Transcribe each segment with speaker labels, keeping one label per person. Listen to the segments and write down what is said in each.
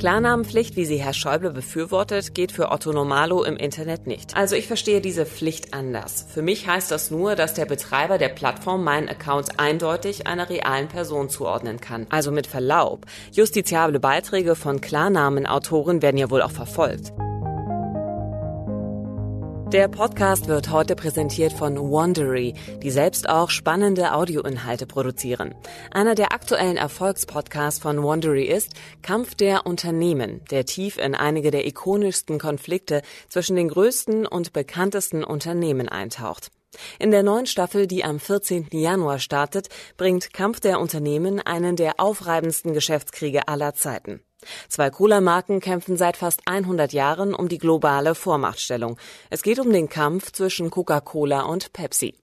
Speaker 1: Klarnamenpflicht, wie sie Herr Schäuble befürwortet, geht für Otto Normalo im Internet nicht. Also ich verstehe diese Pflicht anders. Für mich heißt das nur, dass der Betreiber der Plattform meinen Account eindeutig einer realen Person zuordnen kann. Also mit Verlaub. Justiziable Beiträge von Klarnamenautoren werden ja wohl auch verfolgt. Der Podcast wird heute präsentiert von Wondery, die selbst auch spannende Audioinhalte produzieren. Einer der aktuellen Erfolgspodcasts von Wondery ist Kampf der Unternehmen, der tief in einige der ikonischsten Konflikte zwischen den größten und bekanntesten Unternehmen eintaucht. In der neuen Staffel, die am 14. Januar startet, bringt Kampf der Unternehmen einen der aufreibendsten Geschäftskriege aller Zeiten. Zwei Cola-Marken kämpfen seit fast 100 Jahren um die globale Vormachtstellung. Es geht um den Kampf zwischen Coca-Cola und Pepsi.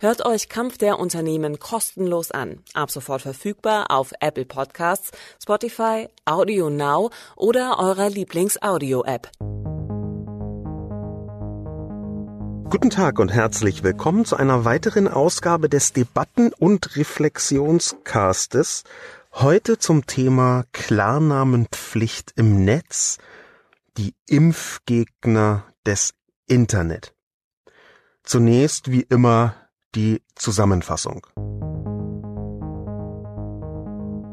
Speaker 1: Hört euch Kampf der Unternehmen kostenlos an. Ab sofort verfügbar auf Apple Podcasts, Spotify, Audio Now oder eurer Lieblings-Audio-App.
Speaker 2: Guten Tag und herzlich willkommen zu einer weiteren Ausgabe des Debatten- und Reflexionscastes Heute zum Thema Klarnamenpflicht im Netz, die Impfgegner des Internet. Zunächst wie immer die Zusammenfassung.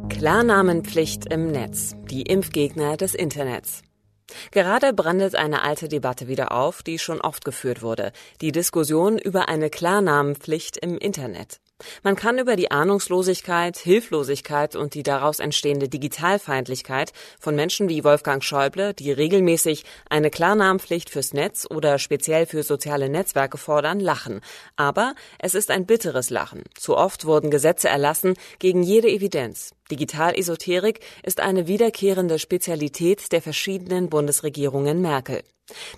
Speaker 1: Klarnamenpflicht im Netz, die Impfgegner des Internets. Gerade brandet eine alte Debatte wieder auf, die schon oft geführt wurde, die Diskussion über eine Klarnamenpflicht im Internet. Man kann über die Ahnungslosigkeit, Hilflosigkeit und die daraus entstehende Digitalfeindlichkeit von Menschen wie Wolfgang Schäuble, die regelmäßig eine Klarnamenpflicht fürs Netz oder speziell für soziale Netzwerke fordern, lachen. Aber es ist ein bitteres Lachen. Zu oft wurden Gesetze erlassen gegen jede Evidenz. Digitalesoterik ist eine wiederkehrende Spezialität der verschiedenen Bundesregierungen Merkel.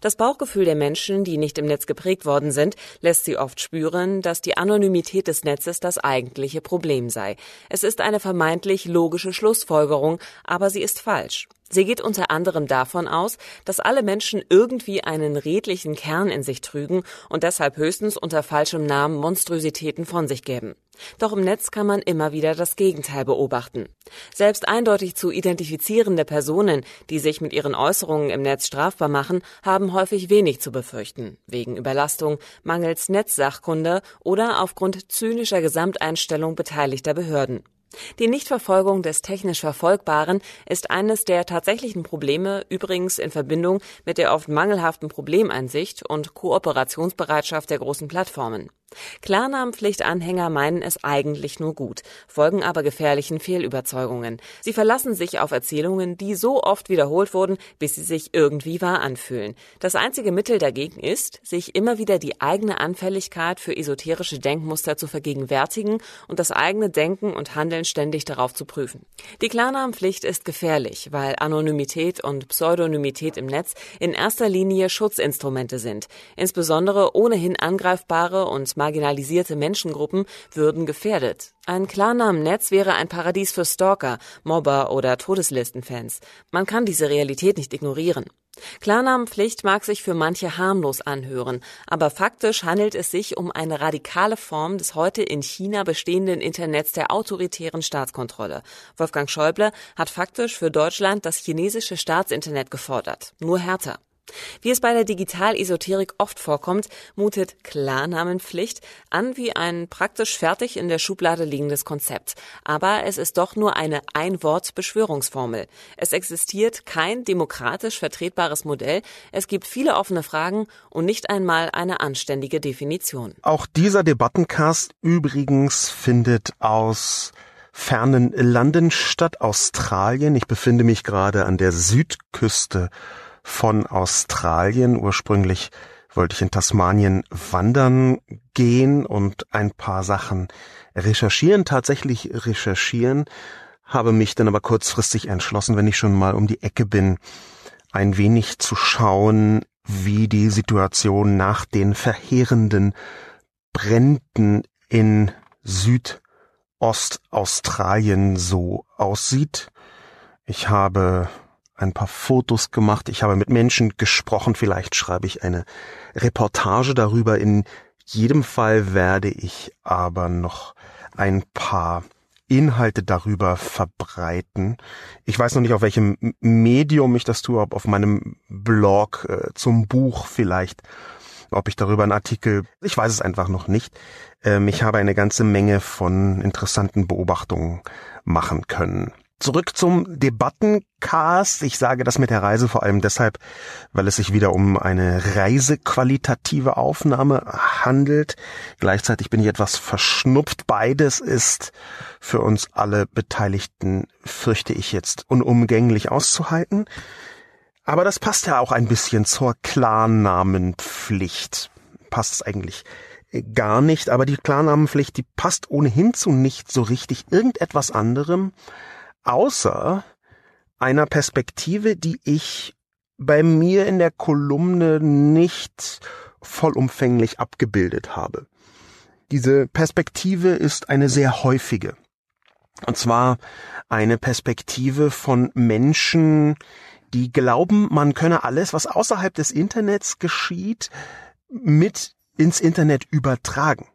Speaker 1: Das Bauchgefühl der Menschen, die nicht im Netz geprägt worden sind, lässt sie oft spüren, dass die Anonymität des Netzes das eigentliche Problem sei. Es ist eine vermeintlich logische Schlussfolgerung, aber sie ist falsch. Sie geht unter anderem davon aus, dass alle Menschen irgendwie einen redlichen Kern in sich trügen und deshalb höchstens unter falschem Namen Monstrositäten von sich gäben. Doch im Netz kann man immer wieder das Gegenteil beobachten. Selbst eindeutig zu identifizierende Personen, die sich mit ihren Äußerungen im Netz strafbar machen, haben häufig wenig zu befürchten, wegen Überlastung, mangels Netzsachkunde oder aufgrund zynischer Gesamteinstellung beteiligter Behörden. Die Nichtverfolgung des technisch Verfolgbaren ist eines der tatsächlichen Probleme, übrigens in Verbindung mit der oft mangelhaften Problemeinsicht und Kooperationsbereitschaft der großen Plattformen. Klarnamenpflichtanhänger meinen es eigentlich nur gut, folgen aber gefährlichen Fehlüberzeugungen. Sie verlassen sich auf Erzählungen, die so oft wiederholt wurden, bis sie sich irgendwie wahr anfühlen. Das einzige Mittel dagegen ist, sich immer wieder die eigene Anfälligkeit für esoterische Denkmuster zu vergegenwärtigen und das eigene Denken und Handeln ständig darauf zu prüfen. Die Klarnamenpflicht ist gefährlich, weil Anonymität und Pseudonymität im Netz in erster Linie Schutzinstrumente sind, insbesondere ohnehin angreifbare und marginalisierte Menschengruppen würden gefährdet. Ein Klarnamennetz wäre ein Paradies für Stalker, Mobber oder Todeslistenfans. Man kann diese Realität nicht ignorieren. Klarnamenpflicht mag sich für manche harmlos anhören, aber faktisch handelt es sich um eine radikale Form des heute in China bestehenden Internets der autoritären Staatskontrolle. Wolfgang Schäuble hat faktisch für Deutschland das chinesische Staatsinternet gefordert, nur härter. Wie es bei der Digitalesoterik oft vorkommt, mutet Klarnamenpflicht an wie ein praktisch fertig in der Schublade liegendes Konzept. Aber es ist doch nur eine Ein-Wort-Beschwörungsformel. Es existiert kein demokratisch vertretbares Modell, es gibt viele offene Fragen und nicht einmal eine anständige Definition.
Speaker 2: Auch dieser Debattencast übrigens findet aus fernen Landen statt, Australien. Ich befinde mich gerade an der Südküste von Australien. Ursprünglich wollte ich in Tasmanien wandern gehen und ein paar Sachen recherchieren, tatsächlich recherchieren, habe mich dann aber kurzfristig entschlossen, wenn ich schon mal um die Ecke bin, ein wenig zu schauen, wie die Situation nach den verheerenden Bränden in Süd Ostaustralien so aussieht. Ich habe ein paar Fotos gemacht, ich habe mit Menschen gesprochen, vielleicht schreibe ich eine Reportage darüber. In jedem Fall werde ich aber noch ein paar Inhalte darüber verbreiten. Ich weiß noch nicht, auf welchem Medium ich das tue, ob auf meinem Blog äh, zum Buch vielleicht, ob ich darüber einen Artikel, ich weiß es einfach noch nicht. Ähm, ich habe eine ganze Menge von interessanten Beobachtungen machen können. Zurück zum Debattencast. Ich sage das mit der Reise vor allem deshalb, weil es sich wieder um eine reisequalitative Aufnahme handelt. Gleichzeitig bin ich etwas verschnupft. Beides ist für uns alle Beteiligten, fürchte ich jetzt, unumgänglich auszuhalten. Aber das passt ja auch ein bisschen zur Klarnamenpflicht. Passt es eigentlich gar nicht, aber die Klarnamenpflicht, die passt ohnehin zu nicht so richtig irgendetwas anderem außer einer Perspektive, die ich bei mir in der Kolumne nicht vollumfänglich abgebildet habe. Diese Perspektive ist eine sehr häufige. Und zwar eine Perspektive von Menschen, die glauben, man könne alles, was außerhalb des Internets geschieht, mit ins Internet übertragen.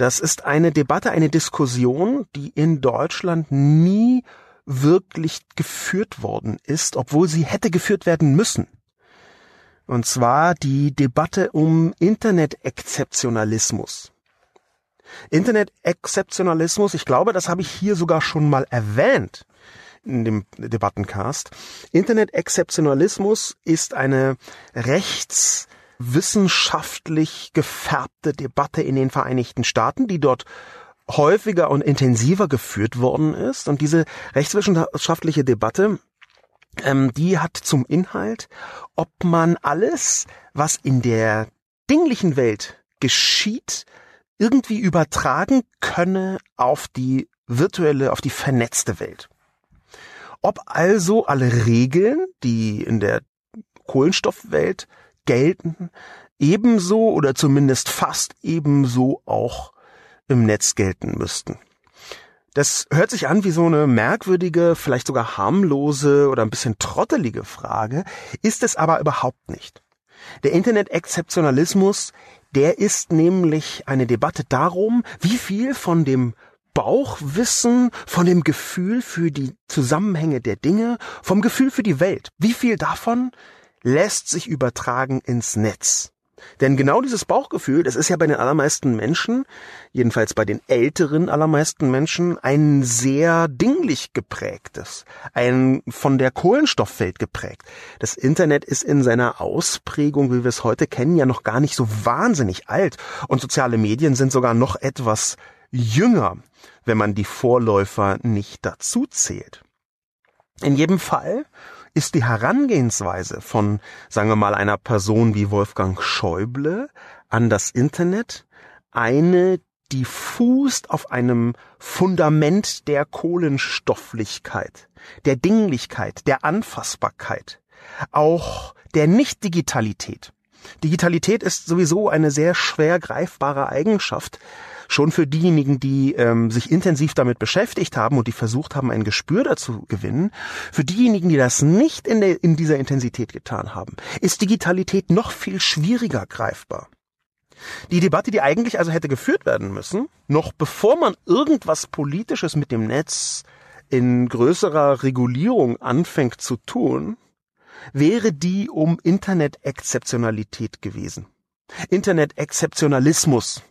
Speaker 2: Das ist eine Debatte, eine Diskussion, die in Deutschland nie wirklich geführt worden ist, obwohl sie hätte geführt werden müssen. Und zwar die Debatte um Internet-Exzeptionalismus. Internet-Exzeptionalismus, ich glaube, das habe ich hier sogar schon mal erwähnt in dem Debattencast. Internet-Exzeptionalismus ist eine rechts wissenschaftlich gefärbte Debatte in den Vereinigten Staaten, die dort häufiger und intensiver geführt worden ist. Und diese rechtswissenschaftliche Debatte, ähm, die hat zum Inhalt, ob man alles, was in der dinglichen Welt geschieht, irgendwie übertragen könne auf die virtuelle, auf die vernetzte Welt. Ob also alle Regeln, die in der Kohlenstoffwelt gelten, ebenso oder zumindest fast ebenso auch im Netz gelten müssten. Das hört sich an wie so eine merkwürdige, vielleicht sogar harmlose oder ein bisschen trottelige Frage, ist es aber überhaupt nicht. Der Internet-Exzeptionalismus, der ist nämlich eine Debatte darum, wie viel von dem Bauchwissen, von dem Gefühl für die Zusammenhänge der Dinge, vom Gefühl für die Welt, wie viel davon lässt sich übertragen ins Netz. Denn genau dieses Bauchgefühl, das ist ja bei den allermeisten Menschen, jedenfalls bei den älteren allermeisten Menschen, ein sehr dinglich geprägtes, ein von der Kohlenstoffwelt geprägt. Das Internet ist in seiner Ausprägung, wie wir es heute kennen, ja noch gar nicht so wahnsinnig alt und soziale Medien sind sogar noch etwas jünger, wenn man die Vorläufer nicht dazu zählt. In jedem Fall ist die Herangehensweise von, sagen wir mal, einer Person wie Wolfgang Schäuble an das Internet eine, die fußt auf einem Fundament der Kohlenstofflichkeit, der Dinglichkeit, der Anfassbarkeit, auch der Nicht-Digitalität. Digitalität ist sowieso eine sehr schwer greifbare Eigenschaft, schon für diejenigen, die ähm, sich intensiv damit beschäftigt haben und die versucht haben, ein Gespür dazu gewinnen, für diejenigen, die das nicht in, der, in dieser Intensität getan haben, ist Digitalität noch viel schwieriger greifbar. Die Debatte, die eigentlich also hätte geführt werden müssen, noch bevor man irgendwas Politisches mit dem Netz in größerer Regulierung anfängt zu tun, wäre die um Internet-Exzeptionalität gewesen. Internet-Exzeptionalismus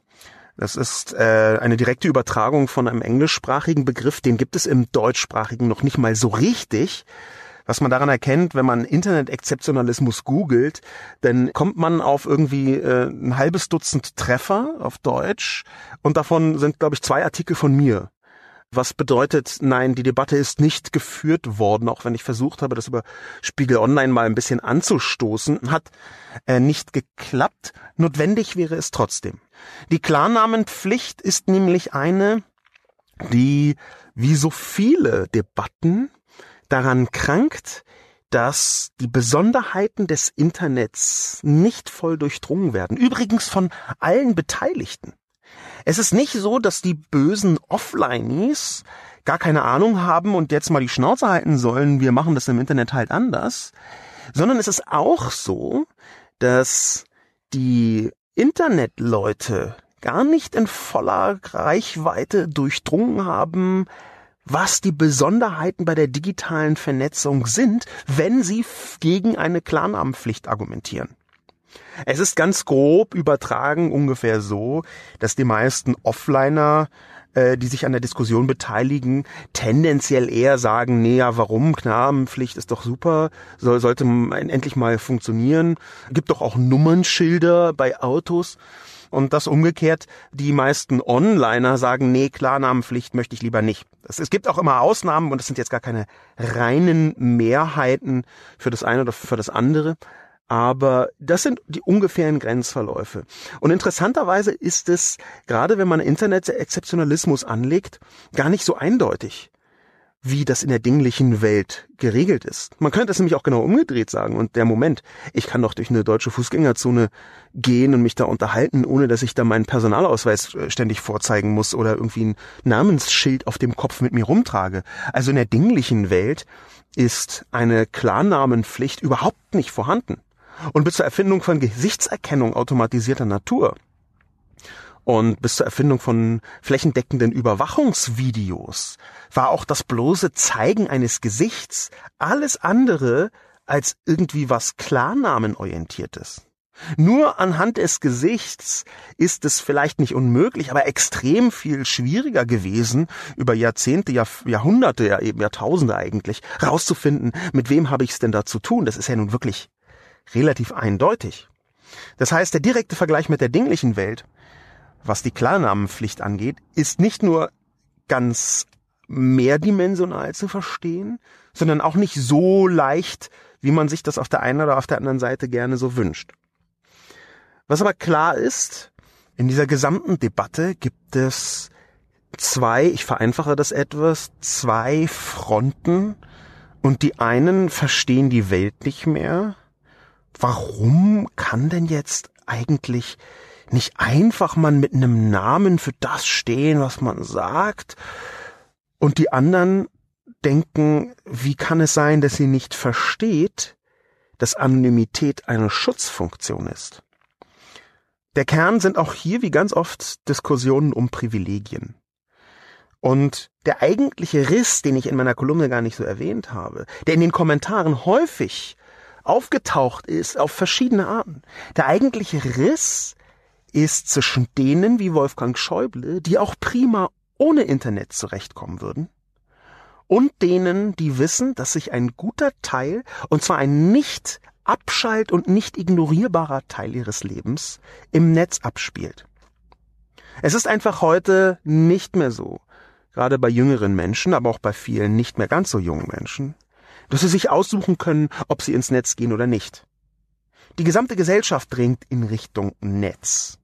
Speaker 2: das ist äh, eine direkte Übertragung von einem englischsprachigen Begriff, den gibt es im deutschsprachigen noch nicht mal so richtig. Was man daran erkennt, wenn man Internet-Exzeptionalismus googelt, dann kommt man auf irgendwie äh, ein halbes Dutzend Treffer auf Deutsch und davon sind, glaube ich, zwei Artikel von mir. Was bedeutet, nein, die Debatte ist nicht geführt worden, auch wenn ich versucht habe, das über Spiegel Online mal ein bisschen anzustoßen, hat äh, nicht geklappt. Notwendig wäre es trotzdem. Die Klarnamenpflicht ist nämlich eine, die wie so viele Debatten daran krankt, dass die Besonderheiten des Internets nicht voll durchdrungen werden. Übrigens von allen Beteiligten. Es ist nicht so, dass die bösen Offlineies gar keine Ahnung haben und jetzt mal die Schnauze halten sollen, wir machen das im Internet halt anders, sondern es ist auch so, dass die Internetleute gar nicht in voller Reichweite durchdrungen haben, was die Besonderheiten bei der digitalen Vernetzung sind, wenn sie gegen eine Klarnamenpflicht argumentieren. Es ist ganz grob übertragen ungefähr so, dass die meisten Offliner äh, die sich an der Diskussion beteiligen, tendenziell eher sagen, nee, ja, warum? Knabenpflicht ist doch super, soll, sollte endlich mal funktionieren. Gibt doch auch Nummernschilder bei Autos. Und das umgekehrt, die meisten Onliner sagen, nee, Klarnamenpflicht möchte ich lieber nicht. Es, es gibt auch immer Ausnahmen und es sind jetzt gar keine reinen Mehrheiten für das eine oder für das andere. Aber das sind die ungefähren Grenzverläufe. Und interessanterweise ist es, gerade wenn man Internet-Exzeptionalismus anlegt, gar nicht so eindeutig, wie das in der dinglichen Welt geregelt ist. Man könnte es nämlich auch genau umgedreht sagen. Und der Moment, ich kann doch durch eine deutsche Fußgängerzone gehen und mich da unterhalten, ohne dass ich da meinen Personalausweis äh, ständig vorzeigen muss oder irgendwie ein Namensschild auf dem Kopf mit mir rumtrage. Also in der dinglichen Welt ist eine Klarnamenpflicht überhaupt nicht vorhanden und bis zur Erfindung von Gesichtserkennung automatisierter Natur und bis zur Erfindung von flächendeckenden Überwachungsvideos war auch das bloße Zeigen eines Gesichts alles andere als irgendwie was Klarnamenorientiertes. Nur anhand des Gesichts ist es vielleicht nicht unmöglich, aber extrem viel schwieriger gewesen, über Jahrzehnte, Jahr, Jahrhunderte, ja eben Jahrtausende eigentlich, rauszufinden, mit wem habe ich es denn da zu tun. Das ist ja nun wirklich relativ eindeutig. Das heißt, der direkte Vergleich mit der dinglichen Welt, was die Klarnamenpflicht angeht, ist nicht nur ganz mehrdimensional zu verstehen, sondern auch nicht so leicht, wie man sich das auf der einen oder auf der anderen Seite gerne so wünscht. Was aber klar ist, in dieser gesamten Debatte gibt es zwei, ich vereinfache das etwas, zwei Fronten und die einen verstehen die Welt nicht mehr warum kann denn jetzt eigentlich nicht einfach man mit einem Namen für das stehen, was man sagt? Und die anderen denken, wie kann es sein, dass sie nicht versteht, dass Anonymität eine Schutzfunktion ist? Der Kern sind auch hier wie ganz oft Diskussionen um Privilegien. Und der eigentliche Riss, den ich in meiner Kolumne gar nicht so erwähnt habe, der in den Kommentaren häufig aufgetaucht ist auf verschiedene Arten. Der eigentliche Riss ist zwischen denen wie Wolfgang Schäuble, die auch prima ohne Internet zurechtkommen würden, und denen, die wissen, dass sich ein guter Teil, und zwar ein nicht abschalt und nicht ignorierbarer Teil ihres Lebens, im Netz abspielt. Es ist einfach heute nicht mehr so, gerade bei jüngeren Menschen, aber auch bei vielen nicht mehr ganz so jungen Menschen, dass sie sich aussuchen können, ob sie ins Netz gehen oder nicht. Die gesamte Gesellschaft dringt in Richtung Netz.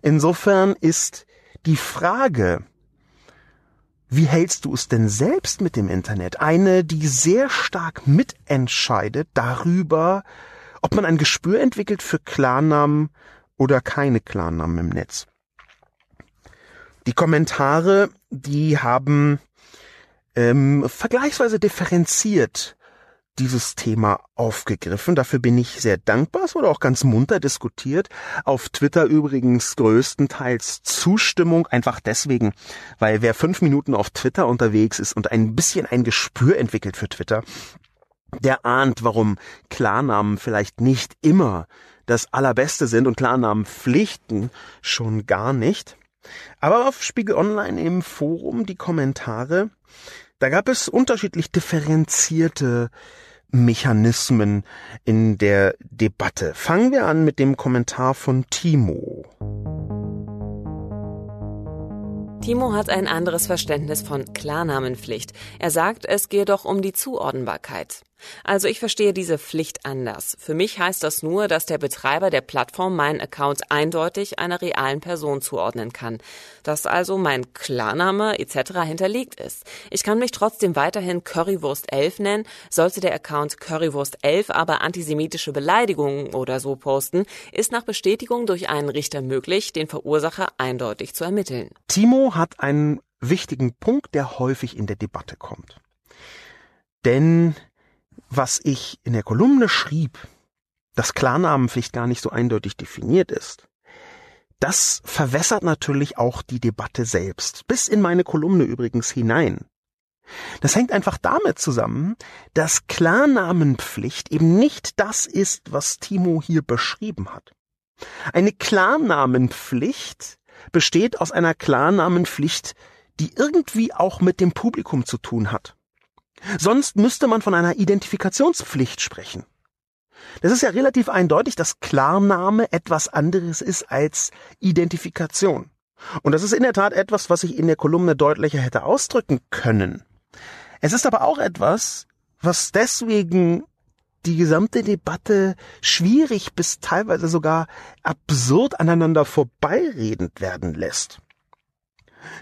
Speaker 2: Insofern ist die Frage, wie hältst du es denn selbst mit dem Internet? Eine, die sehr stark mitentscheidet darüber, ob man ein Gespür entwickelt für Klarnamen oder keine Klarnamen im Netz. Die Kommentare, die haben ähm, vergleichsweise differenziert dieses Thema aufgegriffen. Dafür bin ich sehr dankbar. Es wurde auch ganz munter diskutiert. Auf Twitter übrigens größtenteils Zustimmung, einfach deswegen, weil wer fünf Minuten auf Twitter unterwegs ist und ein bisschen ein Gespür entwickelt für Twitter, der ahnt, warum Klarnamen vielleicht nicht immer das Allerbeste sind und Klarnamen pflichten schon gar nicht. Aber auf Spiegel Online im Forum die Kommentare, da gab es unterschiedlich differenzierte Mechanismen in der Debatte. Fangen wir an mit dem Kommentar von Timo.
Speaker 1: Timo hat ein anderes Verständnis von Klarnamenpflicht. Er sagt, es gehe doch um die Zuordnbarkeit. Also ich verstehe diese Pflicht anders. Für mich heißt das nur, dass der Betreiber der Plattform meinen Account eindeutig einer realen Person zuordnen kann. Dass also mein Klarname etc. hinterlegt ist. Ich kann mich trotzdem weiterhin Currywurst 11 nennen, sollte der Account Currywurst 11 aber antisemitische Beleidigungen oder so posten, ist nach Bestätigung durch einen Richter möglich, den Verursacher eindeutig zu ermitteln.
Speaker 2: Timo hat einen wichtigen Punkt, der häufig in der Debatte kommt. Denn was ich in der Kolumne schrieb, dass Klarnamenpflicht gar nicht so eindeutig definiert ist, das verwässert natürlich auch die Debatte selbst, bis in meine Kolumne übrigens hinein. Das hängt einfach damit zusammen, dass Klarnamenpflicht eben nicht das ist, was Timo hier beschrieben hat. Eine Klarnamenpflicht besteht aus einer Klarnamenpflicht, die irgendwie auch mit dem Publikum zu tun hat. Sonst müsste man von einer Identifikationspflicht sprechen. Das ist ja relativ eindeutig, dass Klarname etwas anderes ist als Identifikation. Und das ist in der Tat etwas, was ich in der Kolumne deutlicher hätte ausdrücken können. Es ist aber auch etwas, was deswegen die gesamte Debatte schwierig bis teilweise sogar absurd aneinander vorbeiredend werden lässt.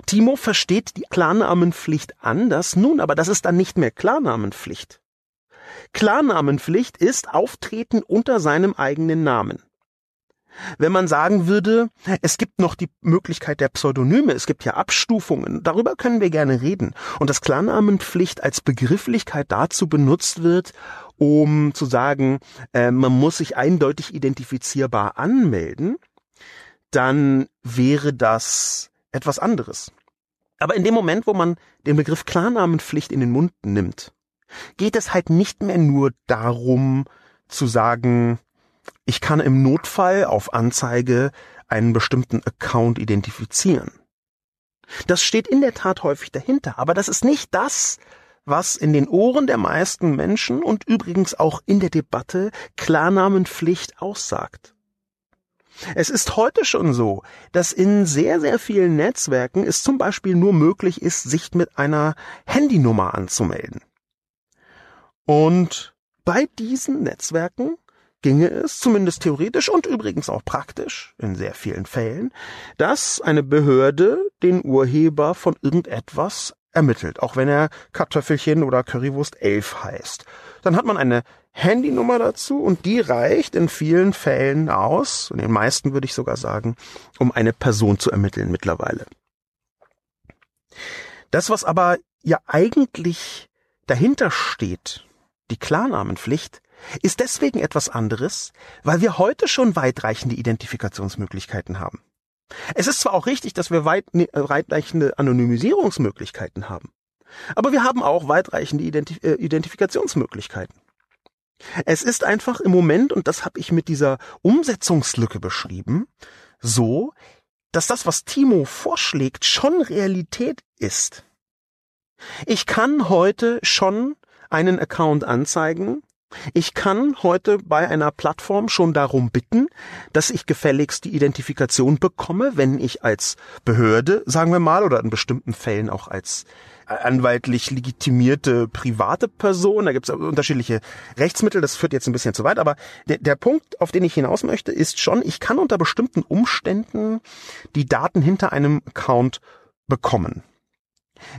Speaker 2: Timo versteht die Klarnamenpflicht anders, nun aber das ist dann nicht mehr Klarnamenpflicht. Klarnamenpflicht ist Auftreten unter seinem eigenen Namen. Wenn man sagen würde, es gibt noch die Möglichkeit der Pseudonyme, es gibt ja Abstufungen, darüber können wir gerne reden. Und dass Klarnamenpflicht als Begrifflichkeit dazu benutzt wird, um zu sagen, äh, man muss sich eindeutig identifizierbar anmelden, dann wäre das etwas anderes. Aber in dem Moment, wo man den Begriff Klarnamenpflicht in den Mund nimmt, geht es halt nicht mehr nur darum zu sagen, ich kann im Notfall auf Anzeige einen bestimmten Account identifizieren. Das steht in der Tat häufig dahinter, aber das ist nicht das, was in den Ohren der meisten Menschen und übrigens auch in der Debatte Klarnamenpflicht aussagt. Es ist heute schon so, dass in sehr, sehr vielen Netzwerken es zum Beispiel nur möglich ist, sich mit einer Handynummer anzumelden. Und bei diesen Netzwerken ginge es, zumindest theoretisch und übrigens auch praktisch, in sehr vielen Fällen, dass eine Behörde den Urheber von irgendetwas ermittelt, auch wenn er Kartoffelchen oder Currywurst 11 heißt. Dann hat man eine Handynummer dazu und die reicht in vielen Fällen aus, in den meisten würde ich sogar sagen, um eine Person zu ermitteln mittlerweile. Das, was aber ja eigentlich dahinter steht, die Klarnamenpflicht, ist deswegen etwas anderes, weil wir heute schon weitreichende Identifikationsmöglichkeiten haben. Es ist zwar auch richtig, dass wir ne, weitreichende Anonymisierungsmöglichkeiten haben, aber wir haben auch weitreichende Identif äh, Identifikationsmöglichkeiten. Es ist einfach im Moment, und das habe ich mit dieser Umsetzungslücke beschrieben, so, dass das, was Timo vorschlägt, schon Realität ist. Ich kann heute schon einen Account anzeigen, ich kann heute bei einer Plattform schon darum bitten, dass ich gefälligst die Identifikation bekomme, wenn ich als Behörde, sagen wir mal, oder in bestimmten Fällen auch als anwaltlich legitimierte private Person. Da gibt es unterschiedliche Rechtsmittel, das führt jetzt ein bisschen zu weit, aber der, der Punkt, auf den ich hinaus möchte, ist schon, ich kann unter bestimmten Umständen die Daten hinter einem Account bekommen.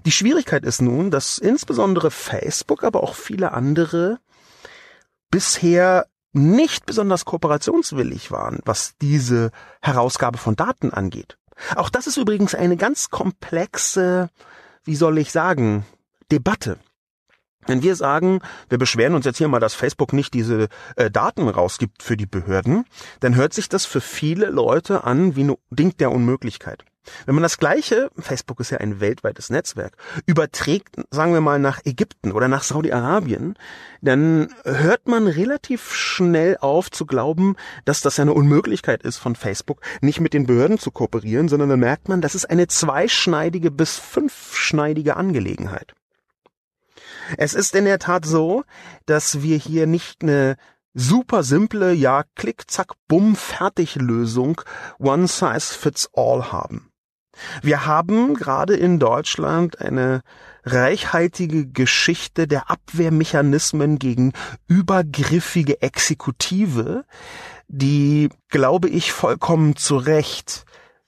Speaker 2: Die Schwierigkeit ist nun, dass insbesondere Facebook, aber auch viele andere bisher nicht besonders kooperationswillig waren, was diese Herausgabe von Daten angeht. Auch das ist übrigens eine ganz komplexe wie soll ich sagen, Debatte. Wenn wir sagen, wir beschweren uns jetzt hier mal, dass Facebook nicht diese äh, Daten rausgibt für die Behörden, dann hört sich das für viele Leute an wie ein Ding der Unmöglichkeit. Wenn man das gleiche, Facebook ist ja ein weltweites Netzwerk, überträgt, sagen wir mal, nach Ägypten oder nach Saudi-Arabien, dann hört man relativ schnell auf zu glauben, dass das ja eine Unmöglichkeit ist von Facebook, nicht mit den Behörden zu kooperieren, sondern dann merkt man, das ist eine zweischneidige bis fünfschneidige Angelegenheit. Es ist in der Tat so, dass wir hier nicht eine super simple, ja, klick, zack, bumm, fertig Lösung, one size fits all haben. Wir haben gerade in Deutschland eine reichhaltige Geschichte der Abwehrmechanismen gegen übergriffige Exekutive, die, glaube ich, vollkommen zu Recht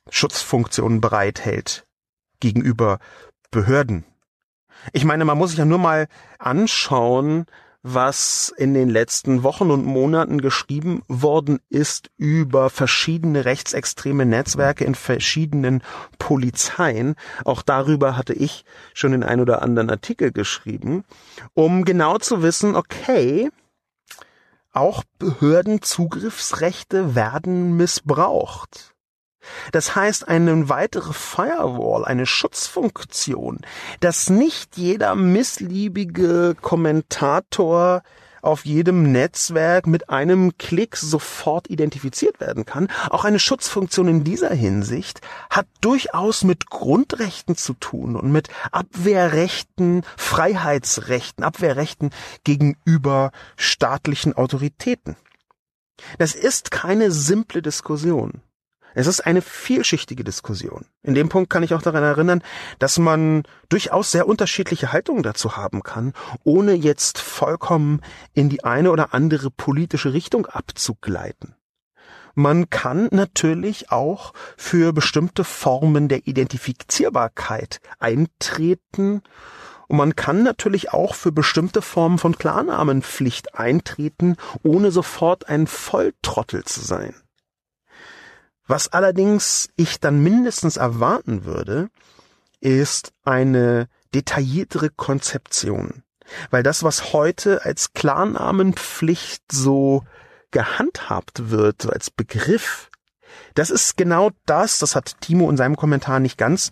Speaker 2: Schutzfunktionen bereithält gegenüber Behörden. Ich meine, man muss sich ja nur mal anschauen, was in den letzten Wochen und Monaten geschrieben worden ist über verschiedene rechtsextreme Netzwerke in verschiedenen Polizeien. Auch darüber hatte ich schon den ein oder anderen Artikel geschrieben, um genau zu wissen, okay, auch Behördenzugriffsrechte werden missbraucht. Das heißt, eine weitere Firewall, eine Schutzfunktion, dass nicht jeder missliebige Kommentator auf jedem Netzwerk mit einem Klick sofort identifiziert werden kann. Auch eine Schutzfunktion in dieser Hinsicht hat durchaus mit Grundrechten zu tun und mit Abwehrrechten, Freiheitsrechten, Abwehrrechten gegenüber staatlichen Autoritäten. Das ist keine simple Diskussion. Es ist eine vielschichtige Diskussion. In dem Punkt kann ich auch daran erinnern, dass man durchaus sehr unterschiedliche Haltungen dazu haben kann, ohne jetzt vollkommen in die eine oder andere politische Richtung abzugleiten. Man kann natürlich auch für bestimmte Formen der Identifizierbarkeit eintreten und man kann natürlich auch für bestimmte Formen von Klarnamenpflicht eintreten, ohne sofort ein Volltrottel zu sein. Was allerdings ich dann mindestens erwarten würde, ist eine detailliertere Konzeption. Weil das, was heute als Klarnamenpflicht so gehandhabt wird, als Begriff, das ist genau das, das hat Timo in seinem Kommentar nicht ganz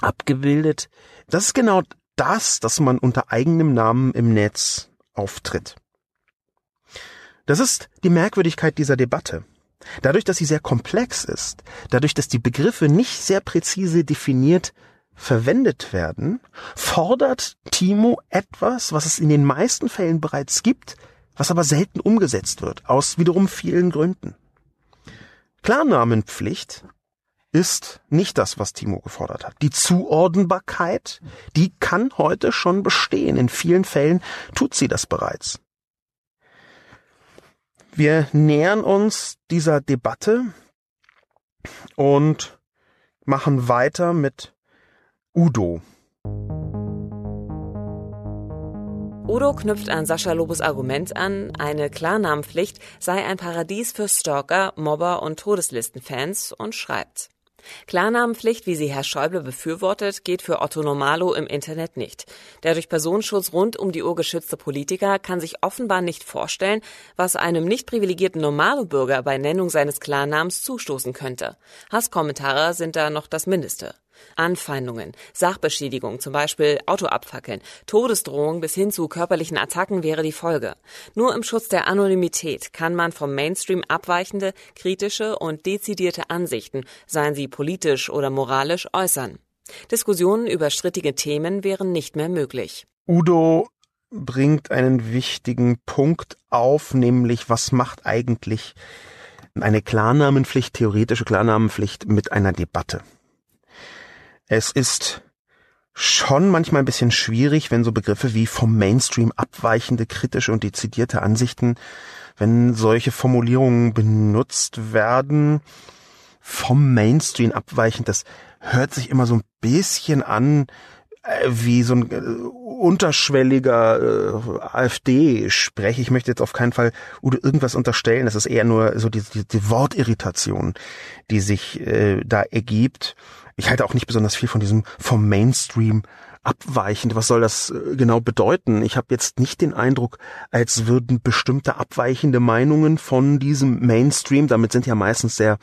Speaker 2: abgebildet, das ist genau das, dass man unter eigenem Namen im Netz auftritt. Das ist die Merkwürdigkeit dieser Debatte. Dadurch, dass sie sehr komplex ist, dadurch, dass die Begriffe nicht sehr präzise definiert verwendet werden, fordert Timo etwas, was es in den meisten Fällen bereits gibt, was aber selten umgesetzt wird, aus wiederum vielen Gründen. Klarnamenpflicht ist nicht das, was Timo gefordert hat. Die Zuordnbarkeit, die kann heute schon bestehen. In vielen Fällen tut sie das bereits. Wir nähern uns dieser Debatte und machen weiter mit Udo.
Speaker 1: Udo knüpft an Sascha Lobos Argument an, eine Klarnamenpflicht sei ein Paradies für Stalker, Mobber und Todeslistenfans und schreibt. Klarnamenpflicht, wie sie Herr Schäuble befürwortet, geht für Otto Normalo im Internet nicht. Der durch Personenschutz rund um die Uhr geschützte Politiker kann sich offenbar nicht vorstellen, was einem nicht privilegierten Normalo-Bürger bei Nennung seines Klarnamens zustoßen könnte. Hasskommentare sind da noch das Mindeste. Anfeindungen, Sachbeschädigung, zum Beispiel Auto abfackeln, Todesdrohung bis hin zu körperlichen Attacken wäre die Folge. Nur im Schutz der Anonymität kann man vom Mainstream abweichende, kritische und dezidierte Ansichten, seien sie politisch oder moralisch, äußern. Diskussionen über strittige Themen wären nicht mehr möglich.
Speaker 2: Udo bringt einen wichtigen Punkt auf, nämlich was macht eigentlich eine Klarnamenpflicht, theoretische Klarnamenpflicht mit einer Debatte. Es ist schon manchmal ein bisschen schwierig, wenn so Begriffe wie vom Mainstream abweichende, kritische und dezidierte Ansichten, wenn solche Formulierungen benutzt werden, vom Mainstream abweichend, das hört sich immer so ein bisschen an äh, wie so ein äh, unterschwelliger äh, AfD-Sprech. Ich möchte jetzt auf keinen Fall Udo irgendwas unterstellen. Das ist eher nur so die, die, die Wortirritation, die sich äh, da ergibt. Ich halte auch nicht besonders viel von diesem vom Mainstream abweichend. Was soll das äh, genau bedeuten? Ich habe jetzt nicht den Eindruck, als würden bestimmte abweichende Meinungen von diesem Mainstream, damit sind ja meistens sehr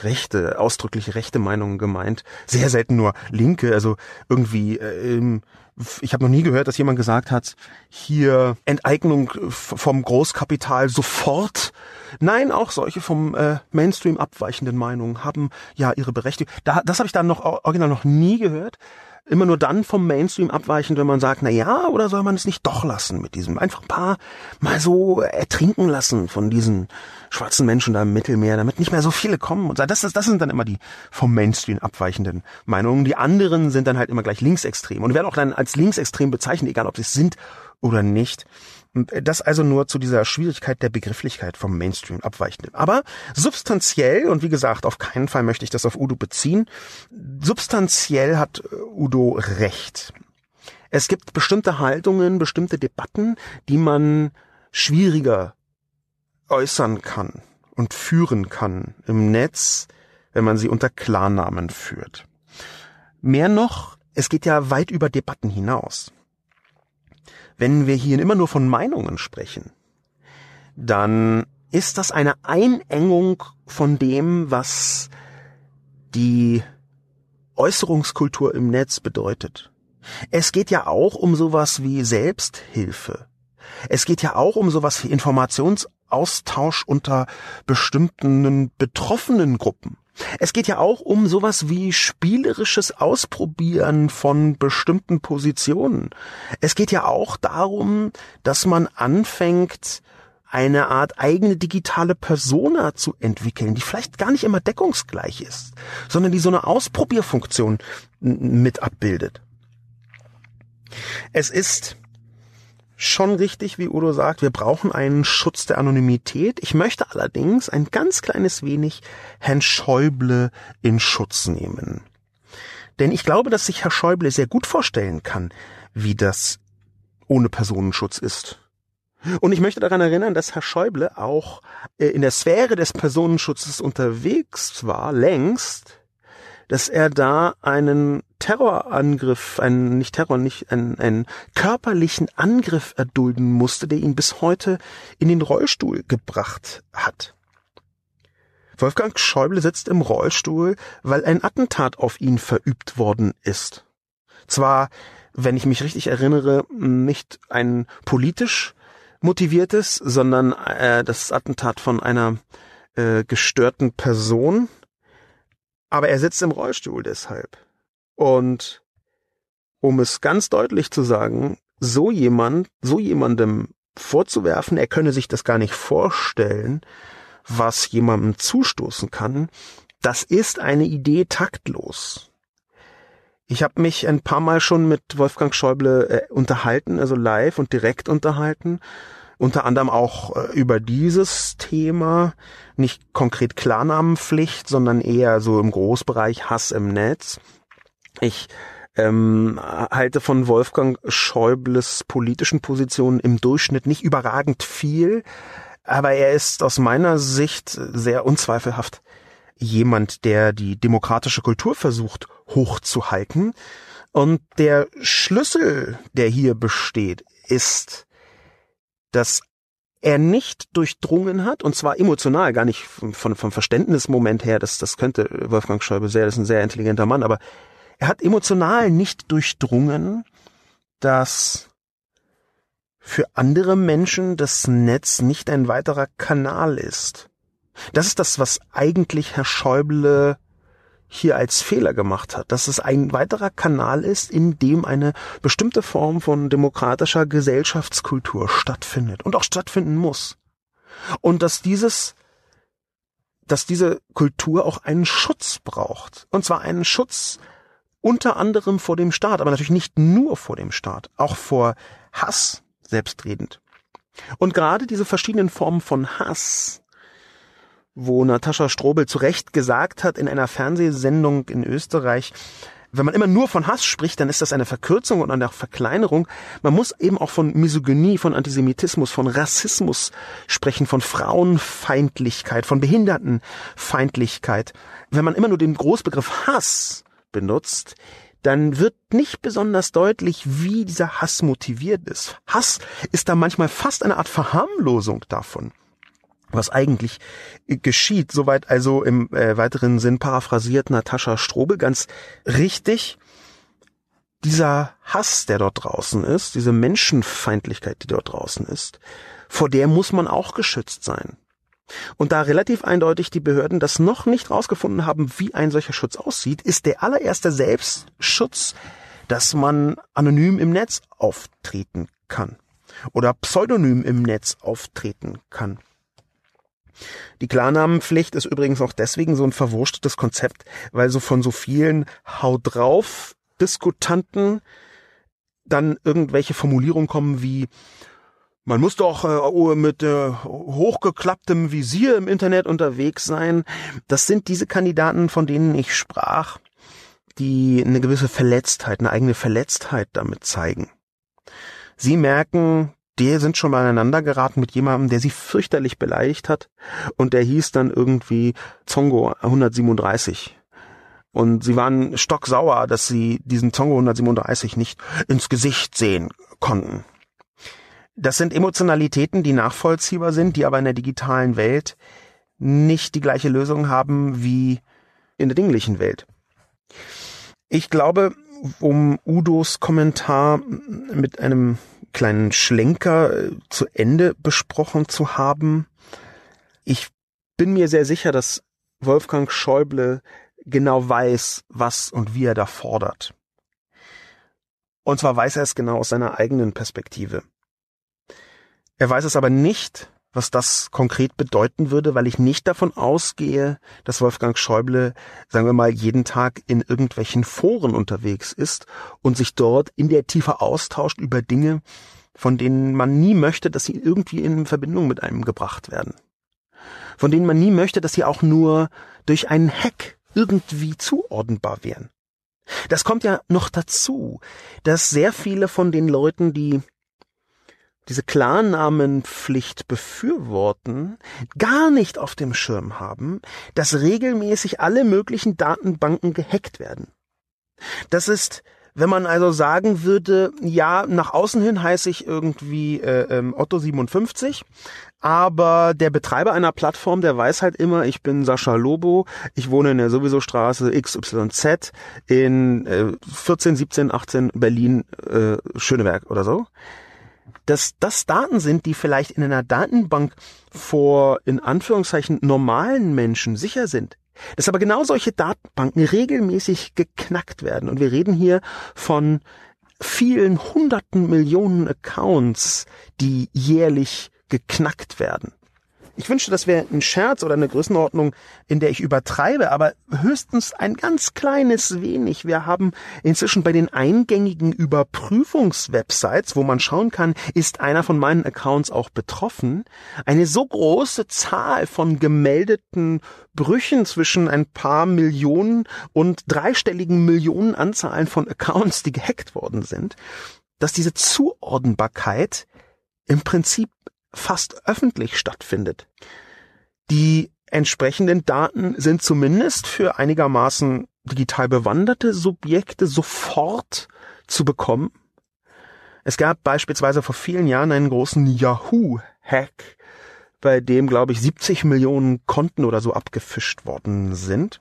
Speaker 2: rechte, ausdrücklich rechte Meinungen gemeint, sehr selten nur linke, also irgendwie äh, ich habe noch nie gehört, dass jemand gesagt hat, hier Enteignung vom Großkapital sofort. Nein, auch solche vom äh, Mainstream abweichenden Meinungen haben ja ihre Berechtigung. Da, das habe ich dann noch original noch nie gehört. Immer nur dann vom Mainstream abweichend, wenn man sagt, na ja, oder soll man es nicht doch lassen mit diesem, einfach ein paar mal so ertrinken lassen von diesen schwarzen Menschen da im Mittelmeer, damit nicht mehr so viele kommen. Und das, das, das sind dann immer die vom Mainstream abweichenden Meinungen. Die anderen sind dann halt immer gleich linksextrem und werden auch dann als linksextrem bezeichnet, egal ob sie es sind oder nicht. Das also nur zu dieser Schwierigkeit der Begrifflichkeit vom Mainstream abweichend. Aber substanziell, und wie gesagt, auf keinen Fall möchte ich das auf Udo beziehen, substanziell hat äh, Udo recht. Es gibt bestimmte Haltungen, bestimmte Debatten, die man schwieriger äußern kann und führen kann im Netz, wenn man sie unter Klarnamen führt. Mehr noch, es geht ja weit über Debatten hinaus. Wenn wir hier immer nur von Meinungen sprechen, dann ist das eine Einengung von dem, was die Äußerungskultur im Netz bedeutet. Es geht ja auch um sowas wie Selbsthilfe. Es geht ja auch um sowas wie Informationsaustausch unter bestimmten betroffenen Gruppen. Es geht ja auch um sowas wie spielerisches Ausprobieren von bestimmten Positionen. Es geht ja auch darum, dass man anfängt, eine Art eigene digitale Persona zu entwickeln, die vielleicht gar nicht immer deckungsgleich ist, sondern die so eine Ausprobierfunktion mit abbildet. Es ist schon richtig, wie Udo sagt, wir brauchen einen Schutz der Anonymität. Ich möchte allerdings ein ganz kleines wenig Herrn Schäuble in Schutz nehmen. Denn ich glaube, dass sich Herr Schäuble sehr gut vorstellen kann, wie das ohne Personenschutz ist. Und ich möchte daran erinnern, dass Herr Schäuble auch äh, in der Sphäre des Personenschutzes unterwegs war, längst, dass er da einen Terrorangriff, einen, nicht Terror, nicht, einen, einen körperlichen Angriff erdulden musste, der ihn bis heute in den Rollstuhl gebracht hat. Wolfgang Schäuble sitzt im Rollstuhl, weil ein Attentat auf ihn verübt worden ist. Zwar, wenn ich mich richtig erinnere, nicht ein politisch motiviertes, sondern äh, das Attentat von einer äh, gestörten Person, aber er sitzt im Rollstuhl deshalb. Und um es ganz deutlich zu sagen, so jemand, so jemandem vorzuwerfen, er könne sich das gar nicht vorstellen, was jemandem zustoßen kann, das ist eine Idee taktlos. Ich habe mich ein paar Mal schon mit Wolfgang Schäuble äh, unterhalten, also live und direkt unterhalten, unter anderem auch äh, über dieses Thema, nicht konkret Klarnamenpflicht, sondern eher so im Großbereich Hass im Netz. Ich ähm, halte von Wolfgang Schäubles politischen Positionen im Durchschnitt nicht überragend viel, aber er ist aus meiner Sicht sehr unzweifelhaft jemand, der die demokratische Kultur versucht hochzuhalten. Und der Schlüssel, der hier besteht, ist, dass er nicht durchdrungen hat, und zwar emotional, gar nicht vom, vom Verständnismoment her, das, das könnte Wolfgang Schäuble sehr, das ist ein sehr intelligenter Mann, aber er hat emotional nicht durchdrungen, dass für andere Menschen das Netz nicht ein weiterer Kanal ist. Das ist das, was eigentlich Herr Schäuble hier als Fehler gemacht hat, dass es ein weiterer Kanal ist, in dem eine bestimmte Form von demokratischer Gesellschaftskultur stattfindet und auch stattfinden muss. Und dass dieses dass diese Kultur auch einen Schutz braucht. Und zwar einen Schutz unter anderem vor dem Staat, aber natürlich nicht nur vor dem Staat, auch vor Hass selbstredend. Und gerade diese verschiedenen Formen von Hass, wo Natascha Strobel zu Recht gesagt hat in einer Fernsehsendung in Österreich, wenn man immer nur von Hass spricht, dann ist das eine Verkürzung und eine Verkleinerung. Man muss eben auch von Misogynie, von Antisemitismus, von Rassismus sprechen, von Frauenfeindlichkeit, von Behindertenfeindlichkeit. Wenn man immer nur den Großbegriff Hass benutzt, dann wird nicht besonders deutlich, wie dieser Hass motiviert ist. Hass ist da manchmal fast eine Art Verharmlosung davon, was eigentlich geschieht. Soweit also im äh, weiteren Sinn paraphrasiert Natascha Strobel ganz richtig. Dieser Hass, der dort draußen ist, diese Menschenfeindlichkeit, die dort draußen ist, vor der muss man auch geschützt sein. Und da relativ eindeutig die Behörden das noch nicht rausgefunden haben, wie ein solcher Schutz aussieht, ist der allererste Selbstschutz dass man anonym im Netz auftreten kann oder pseudonym im Netz auftreten kann. Die Klarnamenpflicht ist übrigens auch deswegen so ein verwurschtetes Konzept, weil so von so vielen Hau drauf Diskutanten dann irgendwelche Formulierungen kommen wie man muss doch äh, mit äh, hochgeklapptem Visier im Internet unterwegs sein. Das sind diese Kandidaten, von denen ich sprach, die eine gewisse Verletztheit, eine eigene Verletztheit damit zeigen. Sie merken, die sind schon mal aneinander geraten mit jemandem, der sie fürchterlich beleidigt hat und der hieß dann irgendwie Zongo 137. Und sie waren stocksauer, dass sie diesen Zongo 137 nicht ins Gesicht sehen konnten. Das sind Emotionalitäten, die nachvollziehbar sind, die aber in der digitalen Welt nicht die gleiche Lösung haben wie in der dinglichen Welt. Ich glaube, um Udos Kommentar mit einem kleinen Schlenker äh, zu Ende besprochen zu haben, ich bin mir sehr sicher, dass Wolfgang Schäuble genau weiß, was und wie er da fordert. Und zwar weiß er es genau aus seiner eigenen Perspektive. Er weiß es aber nicht, was das konkret bedeuten würde, weil ich nicht davon ausgehe, dass Wolfgang Schäuble, sagen wir mal, jeden Tag in irgendwelchen Foren unterwegs ist und sich dort in der Tiefe austauscht über Dinge, von denen man nie möchte, dass sie irgendwie in Verbindung mit einem gebracht werden. Von denen man nie möchte, dass sie auch nur durch einen Hack irgendwie zuordnenbar wären. Das kommt ja noch dazu, dass sehr viele von den Leuten, die diese Klarnamenpflicht befürworten, gar nicht auf dem Schirm haben, dass regelmäßig alle möglichen Datenbanken gehackt werden. Das ist wenn man also sagen würde, ja, nach außen hin heiße ich irgendwie äh, ähm, Otto 57, aber der Betreiber einer Plattform, der weiß halt immer, ich bin Sascha Lobo, ich wohne in der sowieso Straße XYZ in äh, 14, 17, 18 Berlin, äh, Schöneberg oder so dass das Daten sind, die vielleicht in einer Datenbank vor in Anführungszeichen normalen Menschen sicher sind, dass aber genau solche Datenbanken regelmäßig geknackt werden. Und wir reden hier von vielen hunderten Millionen Accounts, die jährlich geknackt werden. Ich wünschte, das wäre ein Scherz oder eine Größenordnung, in der ich übertreibe, aber höchstens ein ganz kleines wenig. Wir haben inzwischen bei den eingängigen Überprüfungswebsites, wo man schauen kann, ist einer von meinen Accounts auch betroffen, eine so große Zahl von gemeldeten Brüchen zwischen ein paar Millionen und dreistelligen Millionen Anzahlen von Accounts, die gehackt worden sind, dass diese Zuordnbarkeit im Prinzip fast öffentlich stattfindet. Die entsprechenden Daten sind zumindest für einigermaßen digital bewanderte Subjekte sofort zu bekommen. Es gab beispielsweise vor vielen Jahren einen großen Yahoo-Hack, bei dem, glaube ich, 70 Millionen Konten oder so abgefischt worden sind.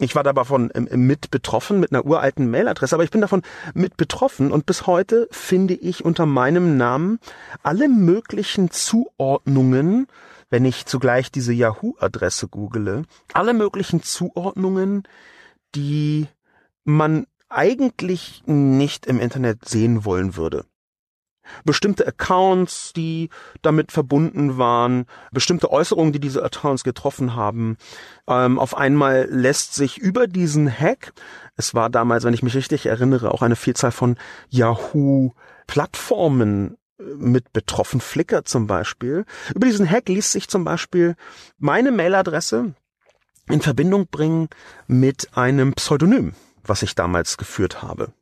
Speaker 2: Ich war davon mit betroffen, mit einer uralten Mailadresse, aber ich bin davon mit betroffen und bis heute finde ich unter meinem Namen alle möglichen Zuordnungen, wenn ich zugleich diese Yahoo-Adresse google, alle möglichen Zuordnungen, die man eigentlich nicht im Internet sehen wollen würde bestimmte Accounts, die damit verbunden waren, bestimmte Äußerungen, die diese Accounts getroffen haben. Ähm, auf einmal lässt sich über diesen Hack, es war damals, wenn ich mich richtig erinnere, auch eine Vielzahl von Yahoo-Plattformen äh, mit betroffen, Flickr zum Beispiel. Über diesen Hack ließ sich zum Beispiel meine Mailadresse in Verbindung bringen mit einem Pseudonym, was ich damals geführt habe.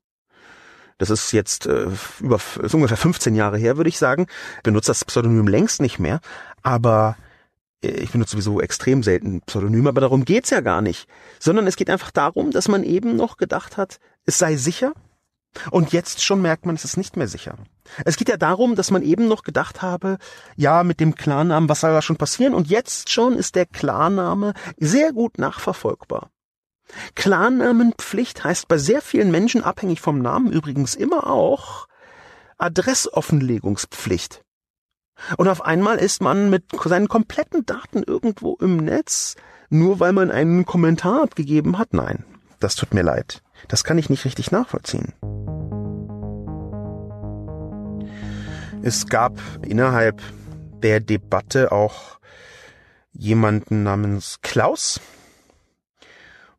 Speaker 2: Das ist jetzt äh, über ist ungefähr 15 Jahre her, würde ich sagen. Benutze das Pseudonym längst nicht mehr, aber äh, ich benutze sowieso extrem selten Pseudonym, aber darum geht's ja gar nicht. Sondern es geht einfach darum, dass man eben noch gedacht hat, es sei sicher. Und jetzt schon merkt man, es ist nicht mehr sicher. Es geht ja darum, dass man eben noch gedacht habe, ja, mit dem Klarnamen, was soll da schon passieren? Und jetzt schon ist der Klarname sehr gut nachverfolgbar. Klarnamenpflicht heißt bei sehr vielen Menschen, abhängig vom Namen übrigens immer auch, Adressoffenlegungspflicht. Und auf einmal ist man mit seinen kompletten Daten irgendwo im Netz, nur weil man einen Kommentar abgegeben hat. Nein, das tut mir leid. Das kann ich nicht richtig nachvollziehen. Es gab innerhalb der Debatte auch jemanden namens Klaus,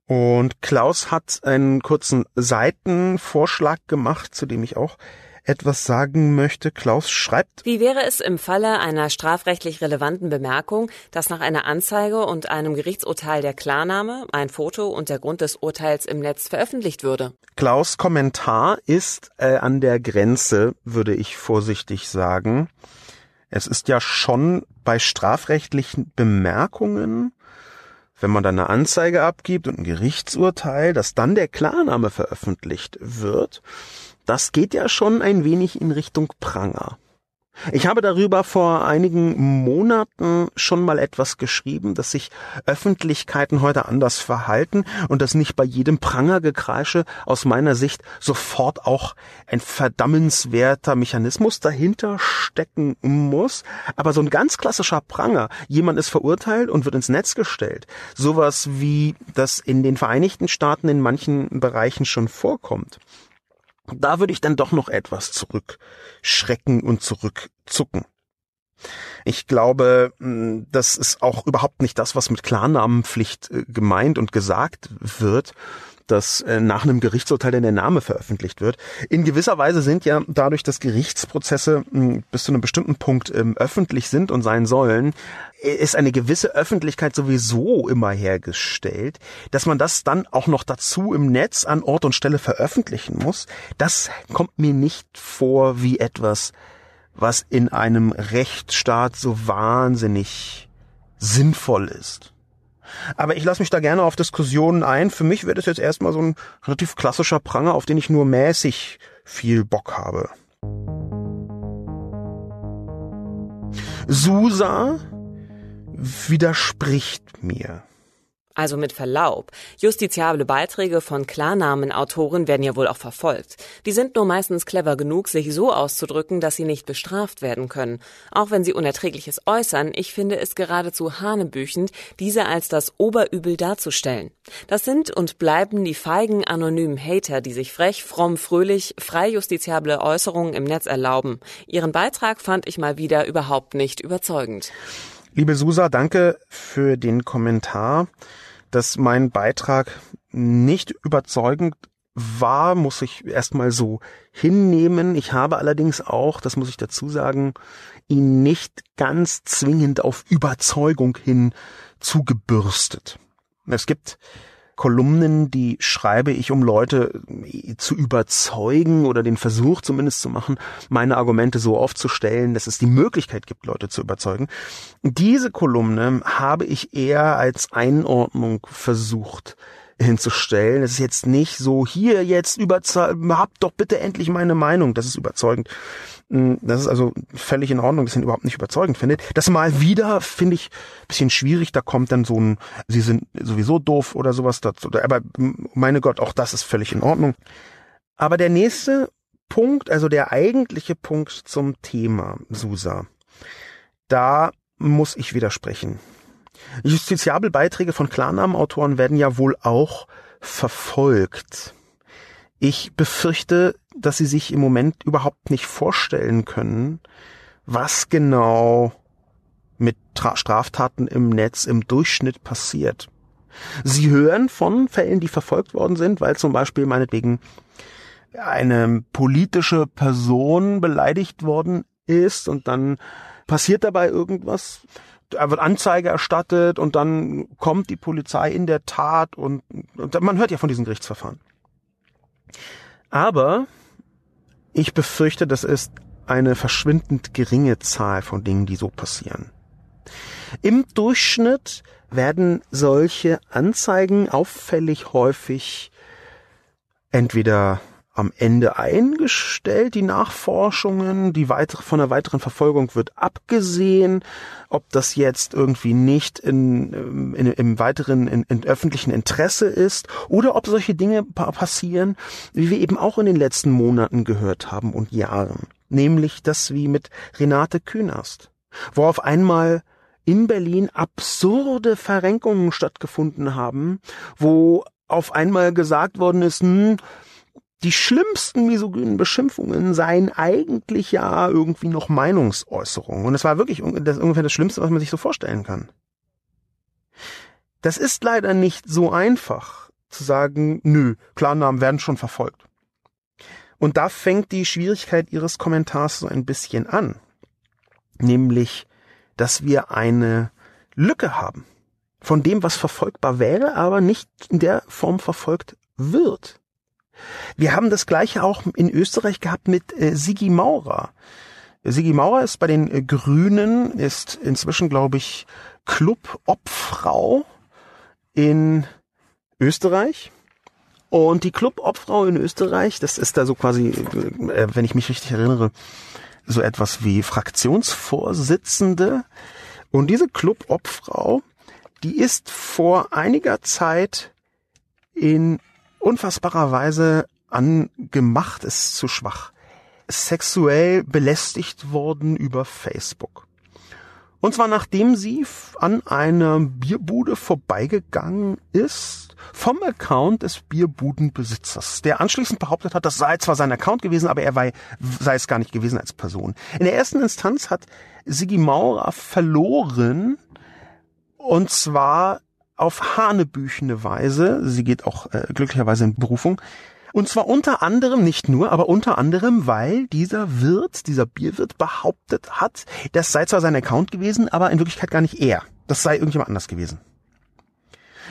Speaker 2: und Klaus hat einen kurzen Seitenvorschlag gemacht, zu dem ich auch etwas sagen möchte. Klaus schreibt.
Speaker 1: Wie wäre es im Falle einer strafrechtlich relevanten Bemerkung, dass nach einer Anzeige und einem Gerichtsurteil der Klarname, ein Foto und der Grund des Urteils im Netz veröffentlicht würde?
Speaker 2: Klaus Kommentar ist äh, an der Grenze, würde ich vorsichtig sagen. Es ist ja schon bei strafrechtlichen Bemerkungen wenn man dann eine Anzeige abgibt und ein Gerichtsurteil, dass dann der Klarname veröffentlicht wird, das geht ja schon ein wenig in Richtung Pranger. Ich habe darüber vor einigen Monaten schon mal etwas geschrieben, dass sich Öffentlichkeiten heute anders verhalten und dass nicht bei jedem Prangergekreische aus meiner Sicht sofort auch ein verdammenswerter Mechanismus dahinter stecken muss. Aber so ein ganz klassischer Pranger, jemand ist verurteilt und wird ins Netz gestellt. Sowas wie das in den Vereinigten Staaten in manchen Bereichen schon vorkommt da würde ich dann doch noch etwas zurückschrecken und zurückzucken. Ich glaube, hm, das ist auch überhaupt nicht das, was mit Klarnamenpflicht äh, gemeint und gesagt wird, dass äh, nach einem Gerichtsurteil der Name veröffentlicht wird. In gewisser Weise sind ja dadurch, dass Gerichtsprozesse hm, bis zu einem bestimmten Punkt ähm, öffentlich sind und sein sollen, ist eine gewisse Öffentlichkeit sowieso immer hergestellt, dass man das dann auch noch dazu im Netz an Ort und Stelle veröffentlichen muss, das kommt mir nicht vor wie etwas, was in einem Rechtsstaat so wahnsinnig sinnvoll ist. Aber ich lasse mich da gerne auf Diskussionen ein. Für mich wäre das jetzt erstmal so ein relativ klassischer Pranger, auf den ich nur mäßig viel Bock habe. Susa widerspricht mir.
Speaker 1: Also mit Verlaub. Justiziable Beiträge von Klarnamenautoren werden ja wohl auch verfolgt. Die sind nur meistens clever genug, sich so auszudrücken, dass sie nicht bestraft werden können. Auch wenn sie Unerträgliches äußern, ich finde es geradezu hanebüchend, diese als das Oberübel darzustellen. Das sind und bleiben die feigen anonymen Hater, die sich frech, fromm, fröhlich, frei justiziable Äußerungen im Netz erlauben. Ihren Beitrag fand ich mal wieder überhaupt nicht überzeugend.
Speaker 2: Liebe Susa, danke für den Kommentar. Dass mein Beitrag nicht überzeugend war, muss ich erstmal so hinnehmen. Ich habe allerdings auch, das muss ich dazu sagen, ihn nicht ganz zwingend auf Überzeugung hin zugebürstet. Es gibt Kolumnen, die schreibe ich, um Leute äh, zu überzeugen oder den Versuch zumindest zu machen, meine Argumente so aufzustellen, dass es die Möglichkeit gibt, Leute zu überzeugen. Diese Kolumne habe ich eher als Einordnung versucht hinzustellen. Es ist jetzt nicht so, hier jetzt überzeugen, habt doch bitte endlich meine Meinung, das ist überzeugend. Hm, das ist also völlig in Ordnung, dass ihr ihn überhaupt nicht überzeugend findet. Das mal wieder finde ich bisschen schwierig, da kommt dann so ein, sie sind sowieso doof oder sowas dazu. Aber meine Gott, auch das ist völlig in Ordnung. Aber der nächste Punkt, also der eigentliche Punkt zum Thema Susa, da muss ich widersprechen. Justiziabelbeiträge von Klarnamenautoren werden ja wohl auch verfolgt. Ich befürchte, dass sie sich im Moment überhaupt nicht vorstellen können, was genau mit Straftaten im Netz im Durchschnitt passiert. Sie hören von Fällen, die verfolgt worden sind, weil zum Beispiel meinetwegen eine politische Person beleidigt worden ist und dann passiert dabei irgendwas. Da wird Anzeige erstattet und dann kommt die Polizei in der Tat und, und man hört ja von diesen Gerichtsverfahren. Aber ich befürchte, das ist eine verschwindend geringe Zahl von Dingen, die so passieren. Im Durchschnitt werden solche Anzeigen auffällig häufig entweder am Ende eingestellt, die Nachforschungen, die weitere, von der weiteren Verfolgung wird abgesehen, ob das jetzt irgendwie nicht in, ähm, in im weiteren in, in öffentlichen Interesse ist oder ob solche Dinge passieren, wie wir eben auch in den letzten Monaten gehört haben und Jahren. Nämlich das wie mit Renate Künast, wo auf einmal in Berlin absurde Verrenkungen stattgefunden haben, wo auf einmal gesagt worden ist, hm, die schlimmsten misogynen Beschimpfungen seien eigentlich ja irgendwie noch Meinungsäußerungen. Und es war wirklich das, ungefähr das Schlimmste, was man sich so vorstellen kann. Das ist leider nicht so einfach zu sagen, nö, Klarnamen werden schon verfolgt. Und da fängt die Schwierigkeit ihres Kommentars so ein bisschen an. Nämlich, dass wir eine Lücke haben von dem, was verfolgbar wäre, aber nicht in der Form verfolgt wird. Wir haben das gleiche auch in Österreich gehabt mit äh, Sigi Maurer. Sigi Maurer ist bei den äh, Grünen, ist inzwischen, glaube ich, Club-Obfrau in Österreich. Und die Club-Obfrau in Österreich, das ist da so quasi, äh, wenn ich mich richtig erinnere, so etwas wie Fraktionsvorsitzende. Und diese Club-Obfrau, die ist vor einiger Zeit in unfassbarer Weise angemacht, ist zu schwach, sexuell belästigt worden über Facebook. Und zwar nachdem sie an einer Bierbude vorbeigegangen ist, vom Account des Bierbudenbesitzers, der anschließend behauptet hat, das sei zwar sein Account gewesen, aber er sei, sei es gar nicht gewesen als Person. In der ersten Instanz hat Sigi Maurer verloren, und zwar auf hanebüchene Weise. Sie geht auch äh, glücklicherweise in Berufung. Und zwar unter anderem, nicht nur, aber unter anderem, weil dieser Wirt, dieser Bierwirt behauptet hat, das sei zwar sein Account gewesen, aber in Wirklichkeit gar nicht er. Das sei irgendjemand anders gewesen.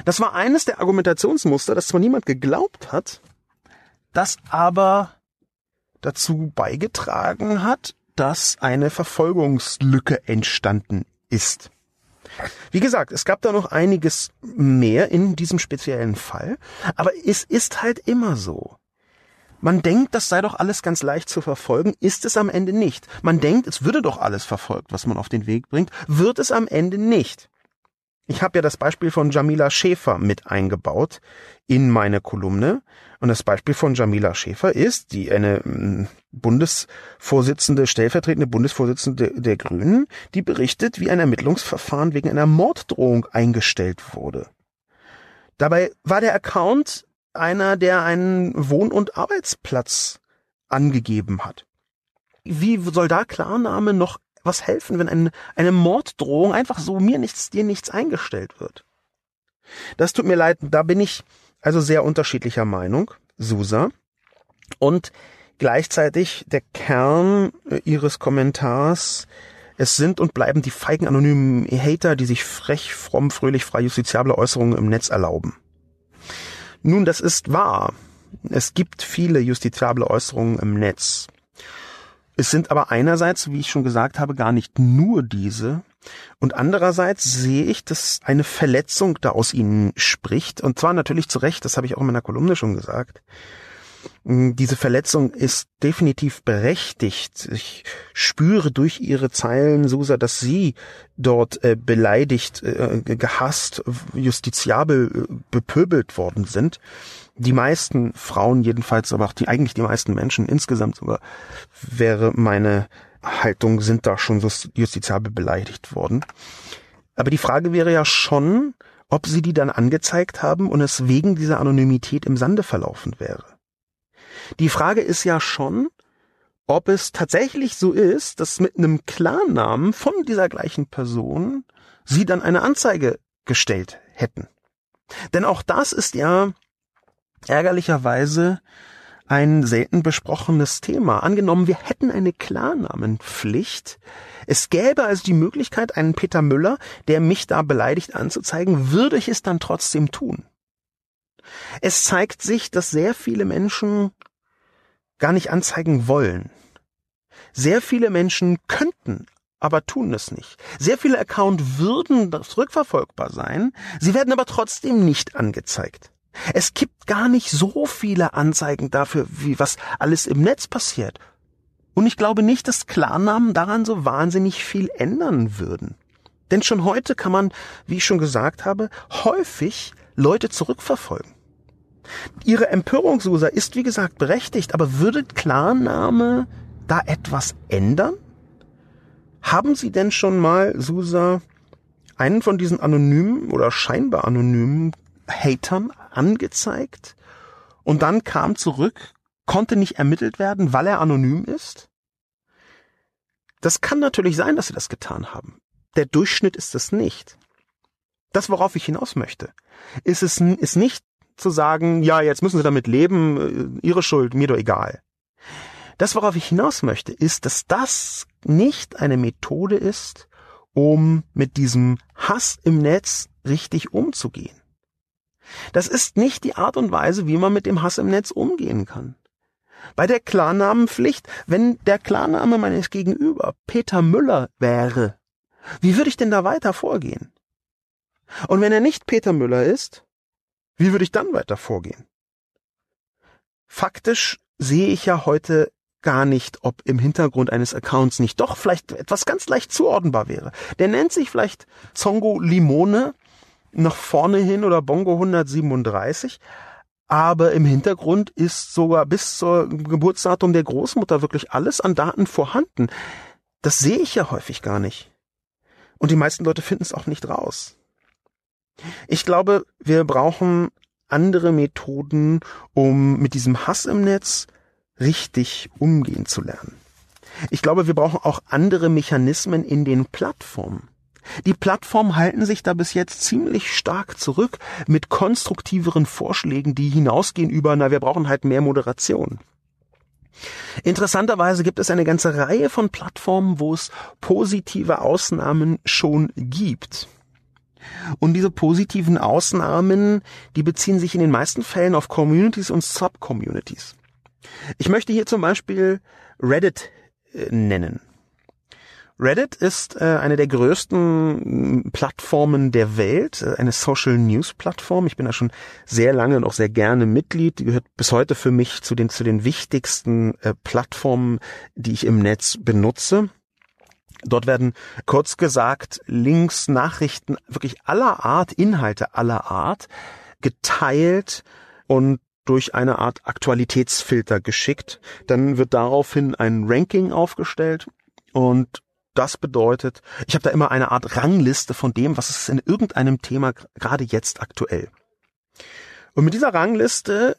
Speaker 2: Das war eines der Argumentationsmuster, das zwar niemand geglaubt hat, das aber dazu beigetragen hat, dass eine Verfolgungslücke entstanden ist. Wie gesagt, es gab da noch einiges mehr in diesem speziellen Fall, aber es ist halt immer so. Man denkt, das sei doch alles ganz leicht zu verfolgen, ist es am Ende nicht. Man denkt, es würde doch alles verfolgt, was man auf den Weg bringt, wird es am Ende nicht. Ich habe ja das Beispiel von Jamila Schäfer mit eingebaut in meine Kolumne. Und das Beispiel von Jamila Schäfer ist, die eine mm, Bundesvorsitzende, stellvertretende Bundesvorsitzende der Grünen, die berichtet, wie ein Ermittlungsverfahren wegen einer Morddrohung eingestellt wurde. Dabei war der Account einer, der einen Wohn- und Arbeitsplatz angegeben hat. Wie soll da Klarname noch was helfen, wenn eine, eine Morddrohung einfach so mir nichts, dir nichts eingestellt wird? Das tut mir leid, da bin ich also sehr unterschiedlicher Meinung, Susa. Und gleichzeitig der Kern äh, ihres Kommentars, es sind und bleiben die feigen anonymen Hater, die sich frech, fromm, fröhlich, frei justiziable Äußerungen im Netz erlauben. Nun, das ist wahr. Es gibt viele justiziable Äußerungen im Netz. Es sind aber einerseits, wie ich schon gesagt habe, gar nicht nur diese. Und andererseits sehe ich, dass eine Verletzung da aus ihnen spricht. Und zwar natürlich zu Recht, das habe ich auch in meiner Kolumne schon gesagt. Mm, diese Verletzung ist definitiv berechtigt. Ich spüre durch ihre Zeilen, Susa, dass sie dort äh, beleidigt, äh, gehasst, justiziabel äh, bepöbelt worden sind die meisten Frauen jedenfalls, aber auch die eigentlich die meisten Menschen insgesamt sogar, wäre meine Haltung, sind da schon justiziabel beleidigt worden. Aber die Frage wäre ja schon, ob sie die dann angezeigt haben und es wegen dieser Anonymität im Sande verlaufen wäre. Die Frage ist ja schon, ob es tatsächlich so ist, dass mit einem Klarnamen von dieser gleichen Person sie dann eine Anzeige gestellt hätten. Denn auch das ist ja ärgerlicherweise ein selten besprochenes Thema. Angenommen, wir hätten eine Klarnamenpflicht. Es gäbe also die Möglichkeit, einen Peter Müller, der mich da beleidigt anzuzeigen, würde ich es dann trotzdem tun. Es zeigt sich, dass sehr viele Menschen gar nicht anzeigen wollen. Sehr viele Menschen könnten, aber tun es nicht. Sehr viele Accounts würden zurückverfolgbar sein, sie werden aber trotzdem nicht angezeigt. Es gibt gar nicht so viele Anzeigen dafür, wie was alles im Netz passiert. Und ich glaube nicht, dass Klarnamen daran so wahnsinnig viel ändern würden. Denn schon heute kann man, wie ich schon gesagt habe, häufig Leute zurückverfolgen. Ihre Empörungsuser ist, wie gesagt, berechtigt, aber würde Klarname da etwas ändern? Haben Sie denn schon mal, Susa, einen von diesen anonymen oder scheinbar anonymen Hatern angezeigt und dann kam zurück, konnte nicht ermittelt werden, weil er anonym ist? Das kann natürlich sein, dass sie das getan haben. Der Durchschnitt ist es nicht. Das, worauf ich hinaus möchte, ist es ist nicht zu sagen, ja, jetzt müssen sie damit leben, äh, ihre Schuld, mir doch egal. Das, worauf ich hinaus möchte, ist, dass das nicht eine Methode ist, um mit diesem Hass im Netz richtig umzugehen. Das ist nicht die Art und Weise, wie man mit dem Hass im Netz umgehen kann. Bei der Klarnamenpflicht, wenn der Klarname meines Gegenüber Peter Müller wäre, wie würde ich denn da weiter vorgehen? Und wenn er nicht Peter Müller ist, wie würde ich dann weiter vorgehen? Faktisch sehe ich ja heute gar nicht, ob im Hintergrund eines Accounts nicht doch vielleicht etwas ganz leicht zuordnenbar wäre. Der nennt sich vielleicht Zongo Limone nach vorne hin oder Bongo 137, aber im Hintergrund ist sogar bis zur Geburtsdatum der Großmutter wirklich alles an Daten vorhanden. Das sehe ich ja häufig gar nicht. Und die meisten Leute finden es auch nicht raus. Ich glaube, wir brauchen andere Methoden, um mit diesem Hass im Netz richtig umgehen zu lernen. Ich glaube, wir brauchen auch andere Mechanismen in den Plattformen. Die Plattformen halten sich da bis jetzt ziemlich stark zurück mit konstruktiveren Vorschlägen, die hinausgehen über, na, wir brauchen halt mehr Moderation. Interessanterweise gibt es eine ganze Reihe von Plattformen, wo es positive Ausnahmen schon gibt. Und diese positiven Ausnahmen, die beziehen sich in den meisten Fällen auf Communities und Subcommunities. Ich möchte hier zum Beispiel Reddit äh, nennen. Reddit ist äh, eine der größten Plattformen der Welt, äh, eine Social News Plattform. Ich bin da schon sehr lange und auch sehr gerne Mitglied. Die gehört bis heute für mich zu den zu den wichtigsten äh, Plattformen, die ich im Netz benutze. Dort werden kurz gesagt Links, Nachrichten wirklich aller Art, Inhalte aller Art geteilt und durch eine Art Aktualitätsfilter geschickt. Dann wird daraufhin ein Ranking aufgestellt und das bedeutet, ich habe da immer eine Art Rangliste von dem, was ist in irgendeinem Thema gerade jetzt aktuell. Und mit dieser Rangliste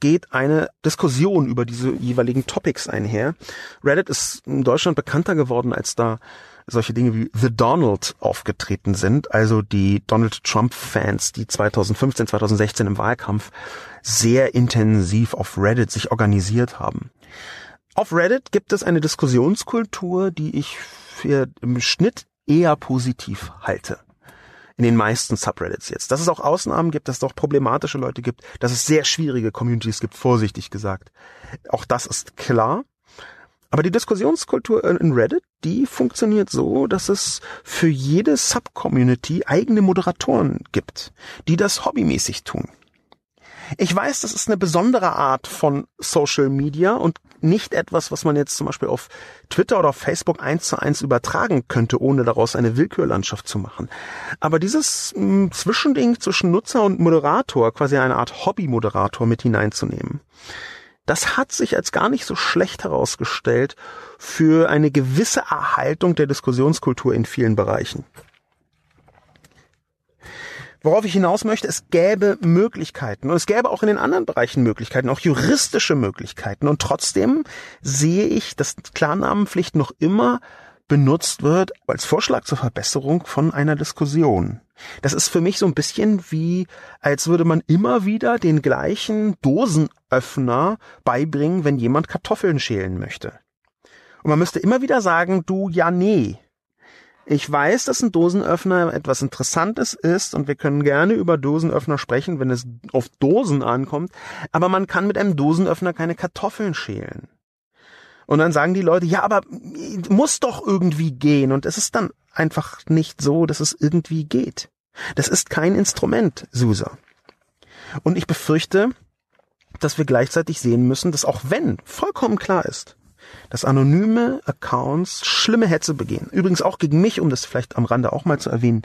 Speaker 2: geht eine Diskussion über diese jeweiligen Topics einher. Reddit ist in Deutschland bekannter geworden, als da solche Dinge wie The Donald aufgetreten sind, also die Donald Trump-Fans, die 2015, 2016 im Wahlkampf sehr intensiv auf Reddit sich organisiert haben. Auf Reddit gibt es eine Diskussionskultur, die ich für im Schnitt eher positiv halte. In den meisten Subreddits jetzt. Dass es auch Ausnahmen gibt, dass es auch problematische Leute gibt, dass es sehr schwierige Communities gibt, vorsichtig gesagt. Auch das ist klar. Aber die Diskussionskultur in Reddit, die funktioniert so, dass es für jede Subcommunity eigene Moderatoren gibt, die das hobbymäßig tun. Ich weiß, das ist eine besondere Art von Social Media und nicht etwas, was man jetzt zum Beispiel auf Twitter oder auf Facebook eins zu eins übertragen könnte, ohne daraus eine Willkürlandschaft zu machen. Aber dieses mh, hm, Zwischending zwischen Nutzer und Moderator, quasi eine Art Hobby-Moderator mit hineinzunehmen, das hat sich als gar nicht so schlecht herausgestellt für eine gewisse Erhaltung der Diskussionskultur in vielen Bereichen. Worauf ich hinaus möchte, es gäbe Möglichkeiten und es gäbe auch in den anderen Bereichen Möglichkeiten, auch juristische Möglichkeiten. Und trotzdem sehe ich, dass Klarnamenpflicht noch immer benutzt wird als Vorschlag zur Verbesserung von einer Diskussion. Das ist für mich so ein bisschen wie, als würde man immer wieder den gleichen Dosenöffner beibringen, wenn jemand Kartoffeln schälen möchte. Und man müsste immer wieder sagen, du, ja, nee. Ich weiß, dass ein Dosenöffner etwas Interessantes ist und wir können gerne über Dosenöffner sprechen, wenn es auf Dosen ankommt, aber man kann mit einem Dosenöffner keine Kartoffeln schälen. Und dann sagen die Leute, ja, aber muss doch irgendwie gehen. Und es ist dann einfach nicht so, dass es irgendwie geht. Das ist kein Instrument, Susa. Und ich befürchte, dass wir gleichzeitig sehen müssen, dass auch wenn vollkommen klar ist, dass anonyme Accounts schlimme Hetze begehen. Übrigens auch gegen mich, um das vielleicht am Rande auch mal zu erwähnen.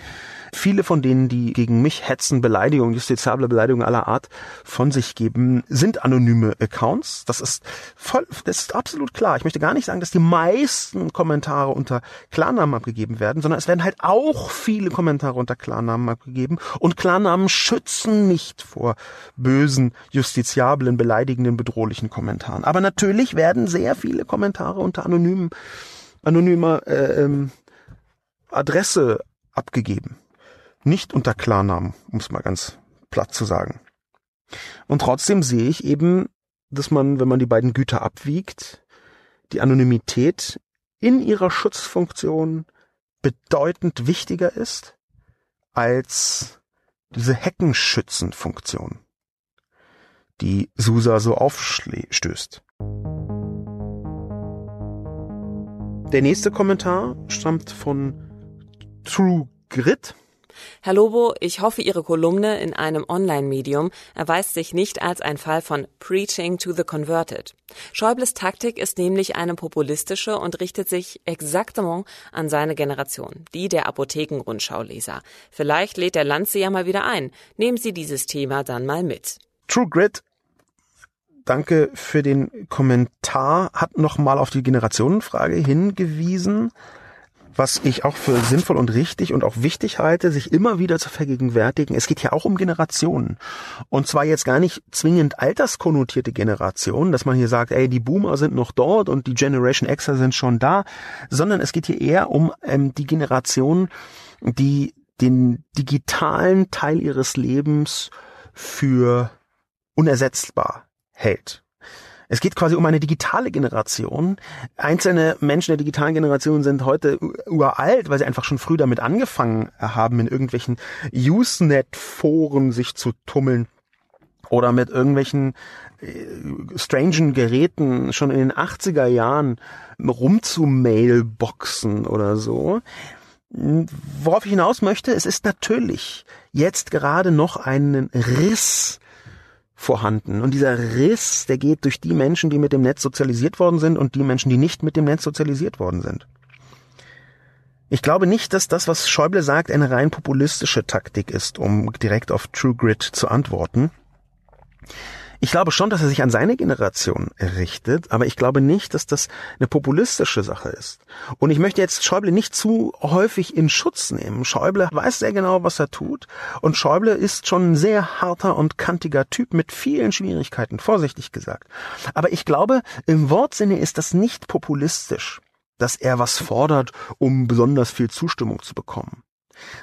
Speaker 2: Viele von denen, die gegen mich hetzen, Beleidigungen, justiziable Beleidigungen aller Art von sich geben, sind anonyme Accounts. Das ist voll, das ist absolut klar. Ich möchte gar nicht sagen, dass die meisten Kommentare unter Klarnamen abgegeben werden, sondern es werden halt auch viele Kommentare unter Klarnamen abgegeben und Klarnamen schützen nicht vor bösen, justiziablen, beleidigenden, bedrohlichen Kommentaren. Aber natürlich werden sehr viele Kommentare unter anonymen, anonymer äh, ähm, Adresse abgegeben. Nicht unter Klarnamen, um es mal ganz platt zu sagen. Und trotzdem sehe ich eben, dass man, wenn man die beiden Güter abwiegt, die Anonymität in ihrer Schutzfunktion bedeutend wichtiger ist als diese Heckenschützenfunktion, die Susa so aufstößt. Der nächste Kommentar stammt von True Grit.
Speaker 1: Herr Lobo, ich hoffe, Ihre Kolumne in einem Online-Medium erweist sich nicht als ein Fall von Preaching to the Converted. Schäubles Taktik ist nämlich eine populistische und richtet sich exaktement an seine Generation, die der Apothekenrundschau-Leser. Vielleicht lädt der Lanze ja mal wieder ein. Nehmen Sie dieses Thema dann mal mit.
Speaker 2: True Grit danke für den Kommentar, hat nochmal auf die Generationenfrage hingewiesen was ich auch für sinnvoll und richtig und auch wichtig halte, sich immer wieder zu vergegenwärtigen. Es geht ja auch um Generationen. Und zwar jetzt gar nicht zwingend alterskonnotierte Generationen, dass man hier sagt, ey, die Boomer sind noch dort und die Generation Xer sind schon da, sondern es geht hier eher um ähm, die Generation, die den digitalen Teil ihres Lebens für unersetzbar hält. Es geht quasi um eine digitale Generation. Einzelne Menschen der digitalen Generation sind heute uralt, weil sie einfach schon früh damit angefangen haben, in irgendwelchen Usenet-Foren sich zu tummeln oder mit irgendwelchen äh, strangen Geräten schon in den 80er Jahren rumzumailboxen oder so. Worauf ich hinaus möchte, es ist natürlich jetzt gerade noch einen Riss vorhanden. Und dieser Riss, der geht durch die Menschen, die mit dem Netz sozialisiert worden sind und die Menschen, die nicht mit dem Netz sozialisiert worden sind. Ich glaube nicht, dass das, was Schäuble sagt, eine rein populistische Taktik ist, um direkt auf True Grit zu antworten. Ich glaube schon, dass er sich an seine Generation richtet, aber ich glaube nicht, dass das eine populistische Sache ist. Und ich möchte jetzt Schäuble nicht zu häufig in Schutz nehmen. Schäuble weiß sehr genau, was er tut und Schäuble ist schon ein sehr harter und kantiger Typ mit vielen Schwierigkeiten, vorsichtig gesagt. Aber ich glaube, im Wortsinne ist das nicht populistisch, dass er was fordert, um besonders viel Zustimmung zu bekommen.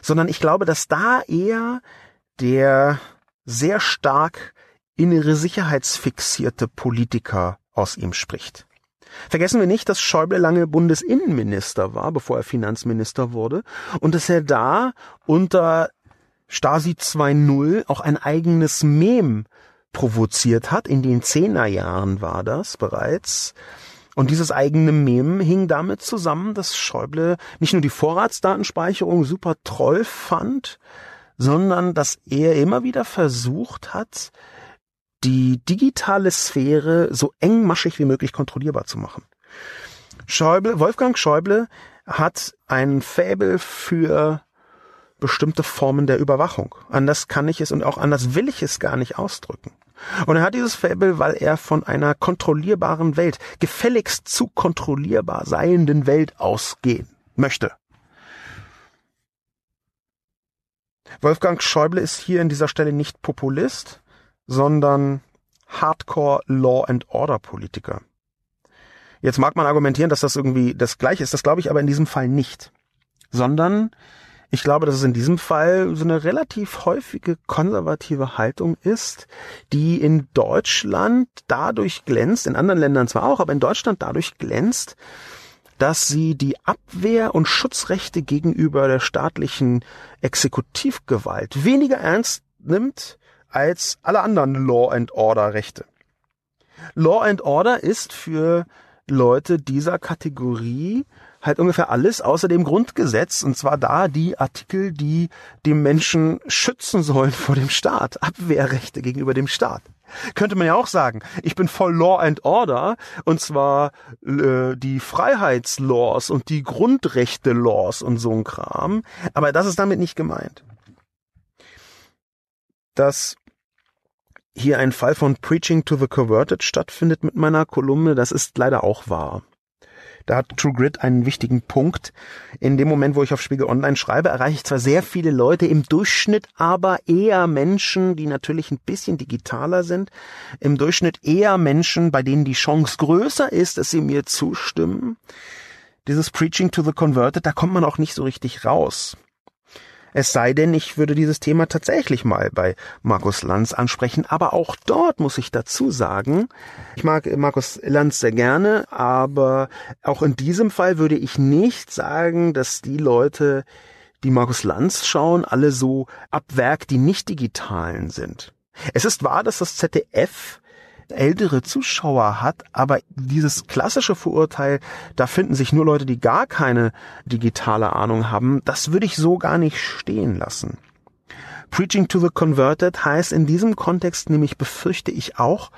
Speaker 2: Sondern ich glaube, dass da eher der sehr stark innere sicherheitsfixierte Politiker aus ihm spricht. Vergessen wir nicht, dass Schäuble lange Bundesinnenminister war, bevor er Finanzminister wurde, und dass er da unter Stasi 2.0 auch ein eigenes Mem provoziert hat. In den Zehnerjahren war das bereits. Und dieses eigene Mem hing damit zusammen, dass Schäuble nicht nur die Vorratsdatenspeicherung super toll fand, sondern dass er immer wieder versucht hat, die digitale Sphäre so engmaschig wie möglich kontrollierbar zu machen. Schäuble, Wolfgang Schäuble hat ein Faible für bestimmte Formen der Überwachung. Anders kann ich es und auch anders will ich es gar nicht ausdrücken. Und er hat dieses Faible, weil er von einer kontrollierbaren Welt, gefälligst zu kontrollierbar seienden Welt ausgehen möchte. Wolfgang Schäuble ist hier in dieser Stelle nicht Populist, sondern Hardcore Law and Order Politiker. Jetzt mag man argumentieren, dass das irgendwie das gleiche ist, das glaube ich aber in diesem Fall nicht, sondern ich glaube, dass es in diesem Fall so eine relativ häufige konservative Haltung ist, die in Deutschland dadurch glänzt, in anderen Ländern zwar auch, aber in Deutschland dadurch glänzt, dass sie die Abwehr und Schutzrechte gegenüber der staatlichen Exekutivgewalt weniger ernst nimmt als alle anderen Law and Order Rechte. Law and Order ist für Leute dieser Kategorie halt ungefähr alles außer dem Grundgesetz und zwar da die Artikel, die die Menschen schützen sollen vor dem Staat, Abwehrrechte gegenüber dem Staat. Könnte man ja auch sagen, ich bin voll Law and Order und zwar äh, die Freiheitslaws und die Grundrechte-Laws und so ein Kram, aber das ist damit nicht gemeint. Dass hier ein Fall von Preaching to the Converted stattfindet mit meiner Kolumne, das ist leider auch wahr. Da hat True Grit einen wichtigen Punkt. In dem Moment, wo ich auf Spiegel Online schreibe, erreiche ich zwar sehr viele Leute, im Durchschnitt aber eher Menschen, die natürlich ein bisschen digitaler sind, im Durchschnitt eher Menschen, bei denen die Chance größer ist, dass sie mir zustimmen. Dieses Preaching to the Converted, da kommt man auch nicht so richtig raus. Es sei denn, ich würde dieses Thema tatsächlich mal bei Markus Lanz ansprechen. Aber auch dort muss ich dazu sagen, ich mag Markus Lanz sehr gerne, aber auch in diesem Fall würde ich nicht sagen, dass die Leute, die Markus Lanz schauen, alle so ab Werk die nicht digitalen sind. Es ist wahr, dass das ZDF ältere Zuschauer hat, aber dieses klassische Vorurteil, da finden sich nur Leute, die gar keine digitale Ahnung haben, das würde ich so gar nicht stehen lassen. Preaching to the Converted heißt in diesem Kontext nämlich, befürchte ich auch,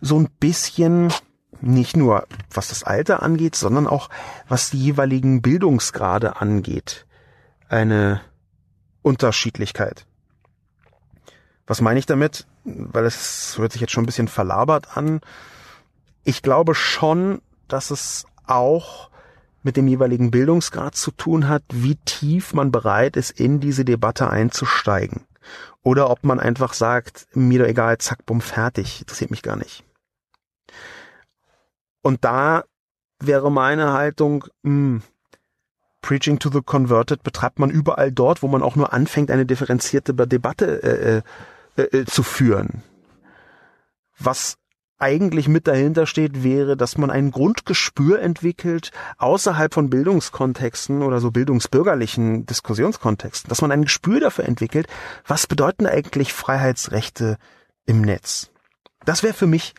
Speaker 2: so ein bisschen nicht nur was das Alter angeht, sondern auch was die jeweiligen Bildungsgrade angeht. Eine Unterschiedlichkeit. Was meine ich damit? Weil es hört sich jetzt schon ein bisschen verlabert an. Ich glaube schon, dass es auch mit dem jeweiligen Bildungsgrad zu tun hat, wie tief man bereit ist, in diese Debatte einzusteigen. Oder ob man einfach sagt, mir doch egal, zack, bumm, fertig, interessiert mich gar nicht. Und da wäre meine Haltung, mh, hm, Preaching to the Converted betreibt man überall dort, wo man auch nur anfängt, eine differenzierte Debatte äh, äh äh, zu führen. Was eigentlich mit dahinter steht, wäre, dass man ein Grundgespür entwickelt, außerhalb von Bildungskontexten oder so bildungsbürgerlichen Diskussionskontexten, dass man ein Gespür dafür entwickelt, was bedeuten eigentlich Freiheitsrechte im Netz. Das wäre für mich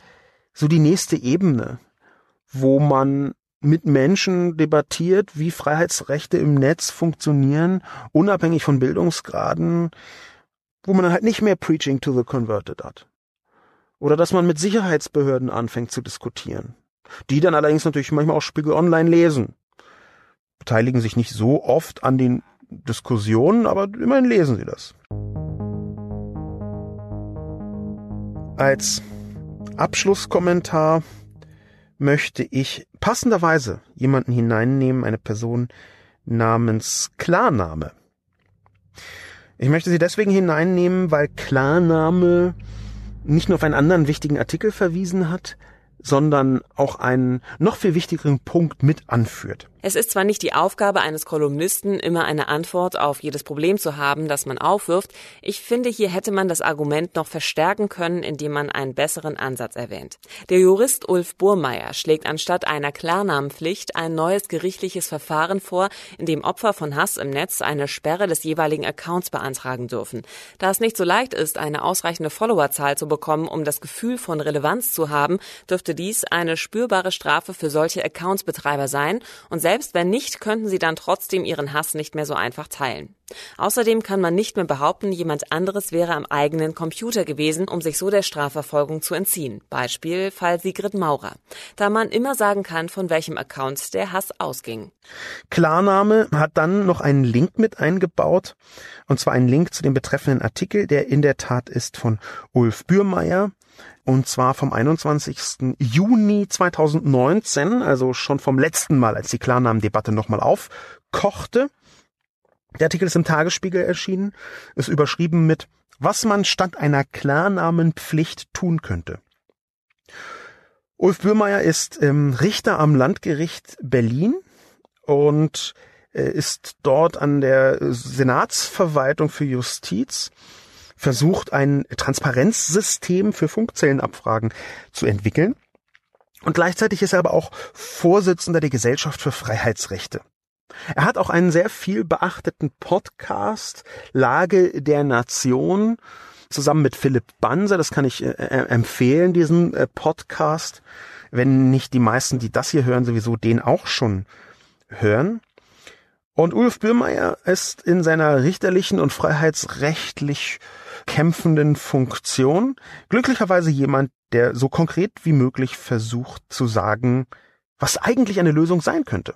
Speaker 2: so die nächste Ebene, wo man mit Menschen debattiert, wie Freiheitsrechte im Netz funktionieren, unabhängig von Bildungsgraden, wo man halt nicht mehr Preaching to the Converted hat. Oder dass man mit Sicherheitsbehörden anfängt zu diskutieren. Die dann allerdings natürlich manchmal auch Spiegel Online lesen. Beteiligen sich nicht so oft an den Diskussionen, aber immerhin lesen sie das. Als Abschlusskommentar möchte ich passenderweise jemanden hineinnehmen, eine Person namens Klarname. Ich möchte sie deswegen hineinnehmen, weil Klarname nicht nur auf einen anderen wichtigen Artikel verwiesen hat, sondern auch einen noch viel wichtigeren Punkt mit anführt.
Speaker 1: Es ist zwar nicht die Aufgabe eines Kolumnisten, immer eine Antwort auf jedes Problem zu haben, das man aufwirft. Ich finde, hier hätte man das Argument noch verstärken können, indem man einen besseren Ansatz erwähnt. Der Jurist Ulf Burmeier schlägt anstatt einer Klarnamenpflicht ein neues gerichtliches Verfahren vor, in dem Opfer von Hass im Netz eine Sperre des jeweiligen Accounts beantragen dürfen. Da es nicht so leicht ist, eine ausreichende Followerzahl zu bekommen, um das Gefühl von Relevanz zu haben, dürfte dies eine spürbare Strafe für solche Accountsbetreiber sein und selbst wenn nicht, könnten sie dann trotzdem ihren Hass nicht mehr so einfach teilen. Außerdem kann man nicht mehr behaupten, jemand anderes wäre am eigenen Computer gewesen, um sich so der Strafverfolgung zu entziehen. Beispiel Fall Sigrid Maurer. Da man immer sagen kann, von welchem Account der Hass ausging.
Speaker 2: Klarname hat dann noch einen Link mit eingebaut, und zwar einen Link zu dem betreffenden Artikel, der in der Tat ist von Ulf Bürmeier und zwar vom 21. Juni 2019, also schon vom letzten Mal, als die Klarnamendebatte nochmal aufkochte. Der Artikel ist im Tagesspiegel erschienen, ist überschrieben mit Was man statt einer Klarnamenpflicht tun könnte. Ulf Bürmeier ist ähm, Richter am Landgericht Berlin und äh, ist dort an der Senatsverwaltung für Justiz versucht, ein Transparenzsystem für Funkzellenabfragen zu entwickeln. Und gleichzeitig ist er aber auch Vorsitzender der Gesellschaft für Freiheitsrechte. Er hat auch einen sehr viel beachteten Podcast, Lage der Nation, zusammen mit Philipp Banser. Das kann ich äh, äh empfehlen, diesen äh, Podcast. Wenn nicht die meisten, die das hier hören, sowieso den auch schon hören. Und Ulf Bürmeier ist in seiner richterlichen und freiheitsrechtlich kämpfenden Funktion. Glücklicherweise jemand, der so konkret wie möglich versucht zu sagen, was eigentlich eine Lösung sein könnte.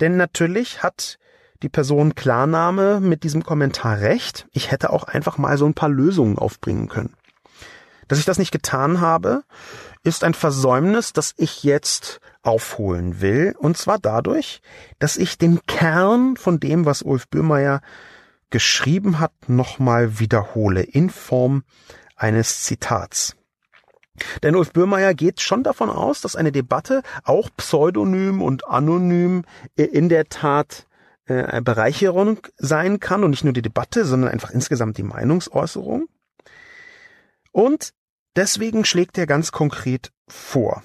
Speaker 2: Denn natürlich hat die Person Klarname mit diesem Kommentar recht. Ich hätte auch einfach mal so ein paar Lösungen aufbringen können. Dass ich das nicht getan habe, ist ein Versäumnis, das ich jetzt aufholen will. Und zwar dadurch, dass ich den Kern von dem, was Ulf Böhmeier geschrieben hat, nochmal wiederhole in Form eines Zitats. Denn Ulf Böhmeier geht schon davon aus, dass eine Debatte auch pseudonym und anonym in der Tat äh, Bereicherung sein kann und nicht nur die Debatte, sondern einfach insgesamt die Meinungsäußerung. Und deswegen schlägt er ganz konkret vor.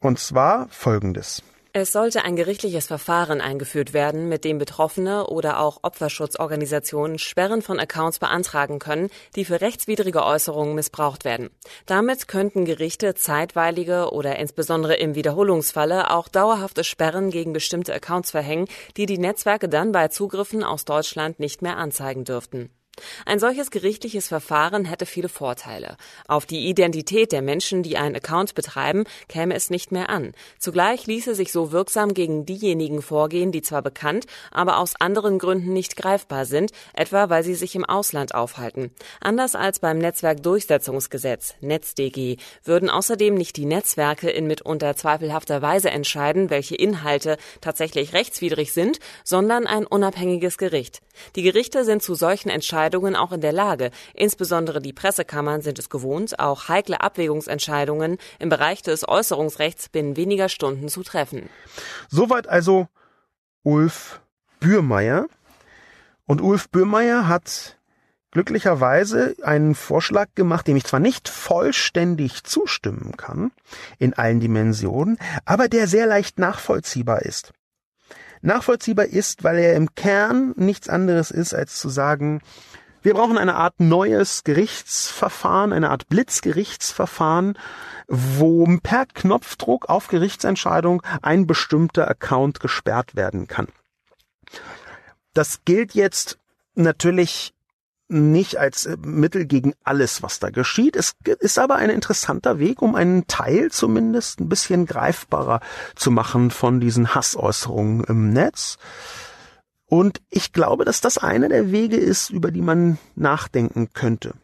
Speaker 2: Und zwar Folgendes.
Speaker 1: Es sollte ein gerichtliches Verfahren eingeführt werden, mit dem Betroffene oder auch Opferschutzorganisationen Sperren von Accounts beantragen können, die für rechtswidrige Äußerungen missbraucht werden. Damit könnten Gerichte zeitweilige oder insbesondere im Wiederholungsfalle auch dauerhafte Sperren gegen bestimmte Accounts verhängen, die die Netzwerke dann bei Zugriffen aus Deutschland nicht mehr anzeigen dürften. Ein solches gerichtliches Verfahren hätte viele Vorteile. Auf die Identität der Menschen, die einen Account betreiben, käme es nicht mehr an. Zugleich ließe sich so wirksam gegen diejenigen vorgehen, die zwar bekannt, aber aus anderen Gründen nicht greifbar sind, etwa weil sie sich im Ausland aufhalten. Anders als beim Netzwerkdurchsetzungsgesetz, NetzDG, würden außerdem nicht die Netzwerke in mitunter zweifelhafter Weise entscheiden, welche Inhalte tatsächlich rechtswidrig sind, sondern ein unabhängiges Gericht. Die Gerichte sind zu solchen Entscheidungen Entscheidungen auch in der Lage. Insbesondere die Pressekammern sind es gewohnt, auch heikle Abwägungsentscheidungen im Bereich des Äußerungsrechts binnen weniger Stunden zu treffen.
Speaker 2: Soweit also Ulf Bürmeier. Und Ulf Bürmeier hat glücklicherweise einen Vorschlag gemacht, dem ich zwar nicht vollständig zustimmen kann, in allen Dimensionen, aber der sehr leicht nachvollziehbar ist. Nachvollziehbar ist, weil er im Kern nichts anderes ist, als zu sagen, wir brauchen eine Art neues Gerichtsverfahren, eine Art Blitzgerichtsverfahren, wo per Knopfdruck auf Gerichtsentscheidung ein bestimmter Account gesperrt werden kann. Das gilt jetzt natürlich nicht als äh, Mittel gegen alles, was da geschieht. Es ist aber ein interessanter Weg, um einen Teil zumindest ein bisschen greifbarer zu machen von diesen Hassäußerungen im Netz. Und ich glaube, dass das einer der Wege ist, über die man nachdenken könnte.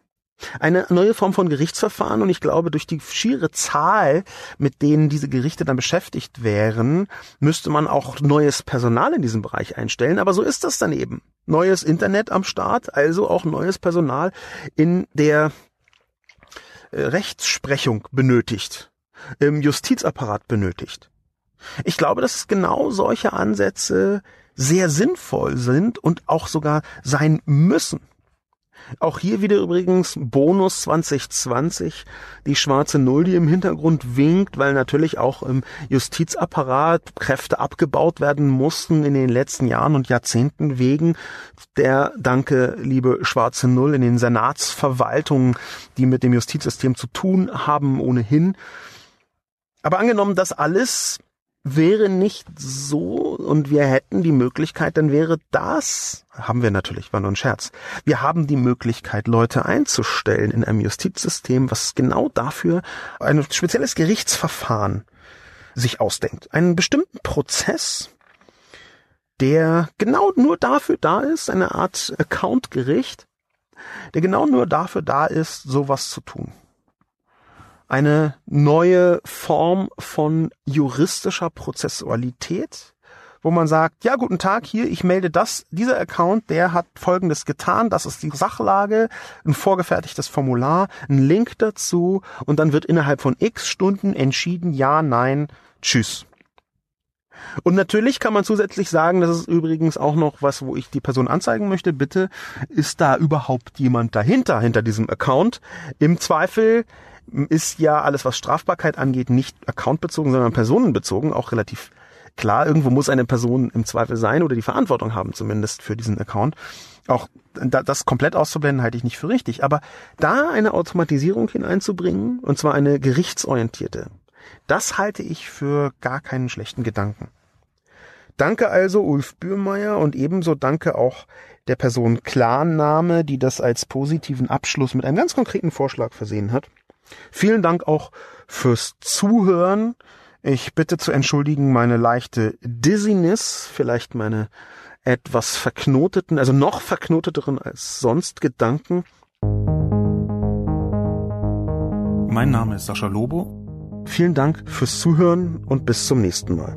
Speaker 2: Eine neue Form von Gerichtsverfahren und ich glaube, durch die schiere Zahl, mit denen diese Gerichte dann beschäftigt wären, müsste man auch neues Personal in diesem Bereich einstellen. Aber so ist das dann eben. Neues Internet am Start, also auch neues Personal in der äh, Rechtsprechung benötigt, im Justizapparat benötigt. Ich glaube, dass genau solche Ansätze sehr sinnvoll sind und auch sogar sein müssen. Auch hier wieder übrigens Bonus 2020, die schwarze Null, die im Hintergrund winkt, weil natürlich auch im Justizapparat Kräfte abgebaut werden mussten in den letzten Jahren und Jahrzehnten wegen der, danke, liebe schwarze Null, in den Senatsverwaltungen, die mit dem Justizsystem zu tun haben ohnehin. Aber angenommen, das alles wäre nicht so und wir hätten die Möglichkeit, dann wäre das, haben wir natürlich, war nur ein Scherz, wir haben die Möglichkeit, Leute einzustellen in einem Justizsystem, was genau dafür ein spezielles Gerichtsverfahren sich ausdenkt. Einen bestimmten Prozess, der genau nur dafür da ist, eine Art Accountgericht, der genau nur dafür da ist, sowas zu tun eine neue Form von juristischer Prozessualität, wo man sagt, ja, guten Tag, hier, ich melde das, dieser Account, der hat Folgendes getan, das ist die Sachlage, ein vorgefertigtes Formular, ein Link dazu und dann wird innerhalb von x Stunden entschieden, ja, nein, tschüss. Und natürlich kann man zusätzlich sagen, das ist übrigens auch noch was, wo ich die Person anzeigen möchte. Bitte, ist da überhaupt jemand dahinter, hinter diesem Account? Im Zweifel ist ja alles, was Strafbarkeit angeht, nicht accountbezogen, sondern personenbezogen, auch relativ klar. Irgendwo muss eine Person im Zweifel sein oder die Verantwortung haben, zumindest für diesen Account. Auch das komplett auszublenden, halte ich nicht für richtig. Aber da eine Automatisierung hineinzubringen, und zwar eine gerichtsorientierte, das halte ich für gar keinen schlechten Gedanken. Danke also Ulf Bührmeier und ebenso danke auch der Person Klarname, die das als positiven Abschluss mit einem ganz konkreten Vorschlag versehen hat. Vielen Dank auch fürs Zuhören. Ich bitte zu entschuldigen meine leichte Dizziness, vielleicht meine etwas verknoteten, also noch verknoteteren als sonst Gedanken.
Speaker 3: Mein Name ist Sascha Lobo.
Speaker 2: Vielen Dank fürs Zuhören und bis zum nächsten Mal.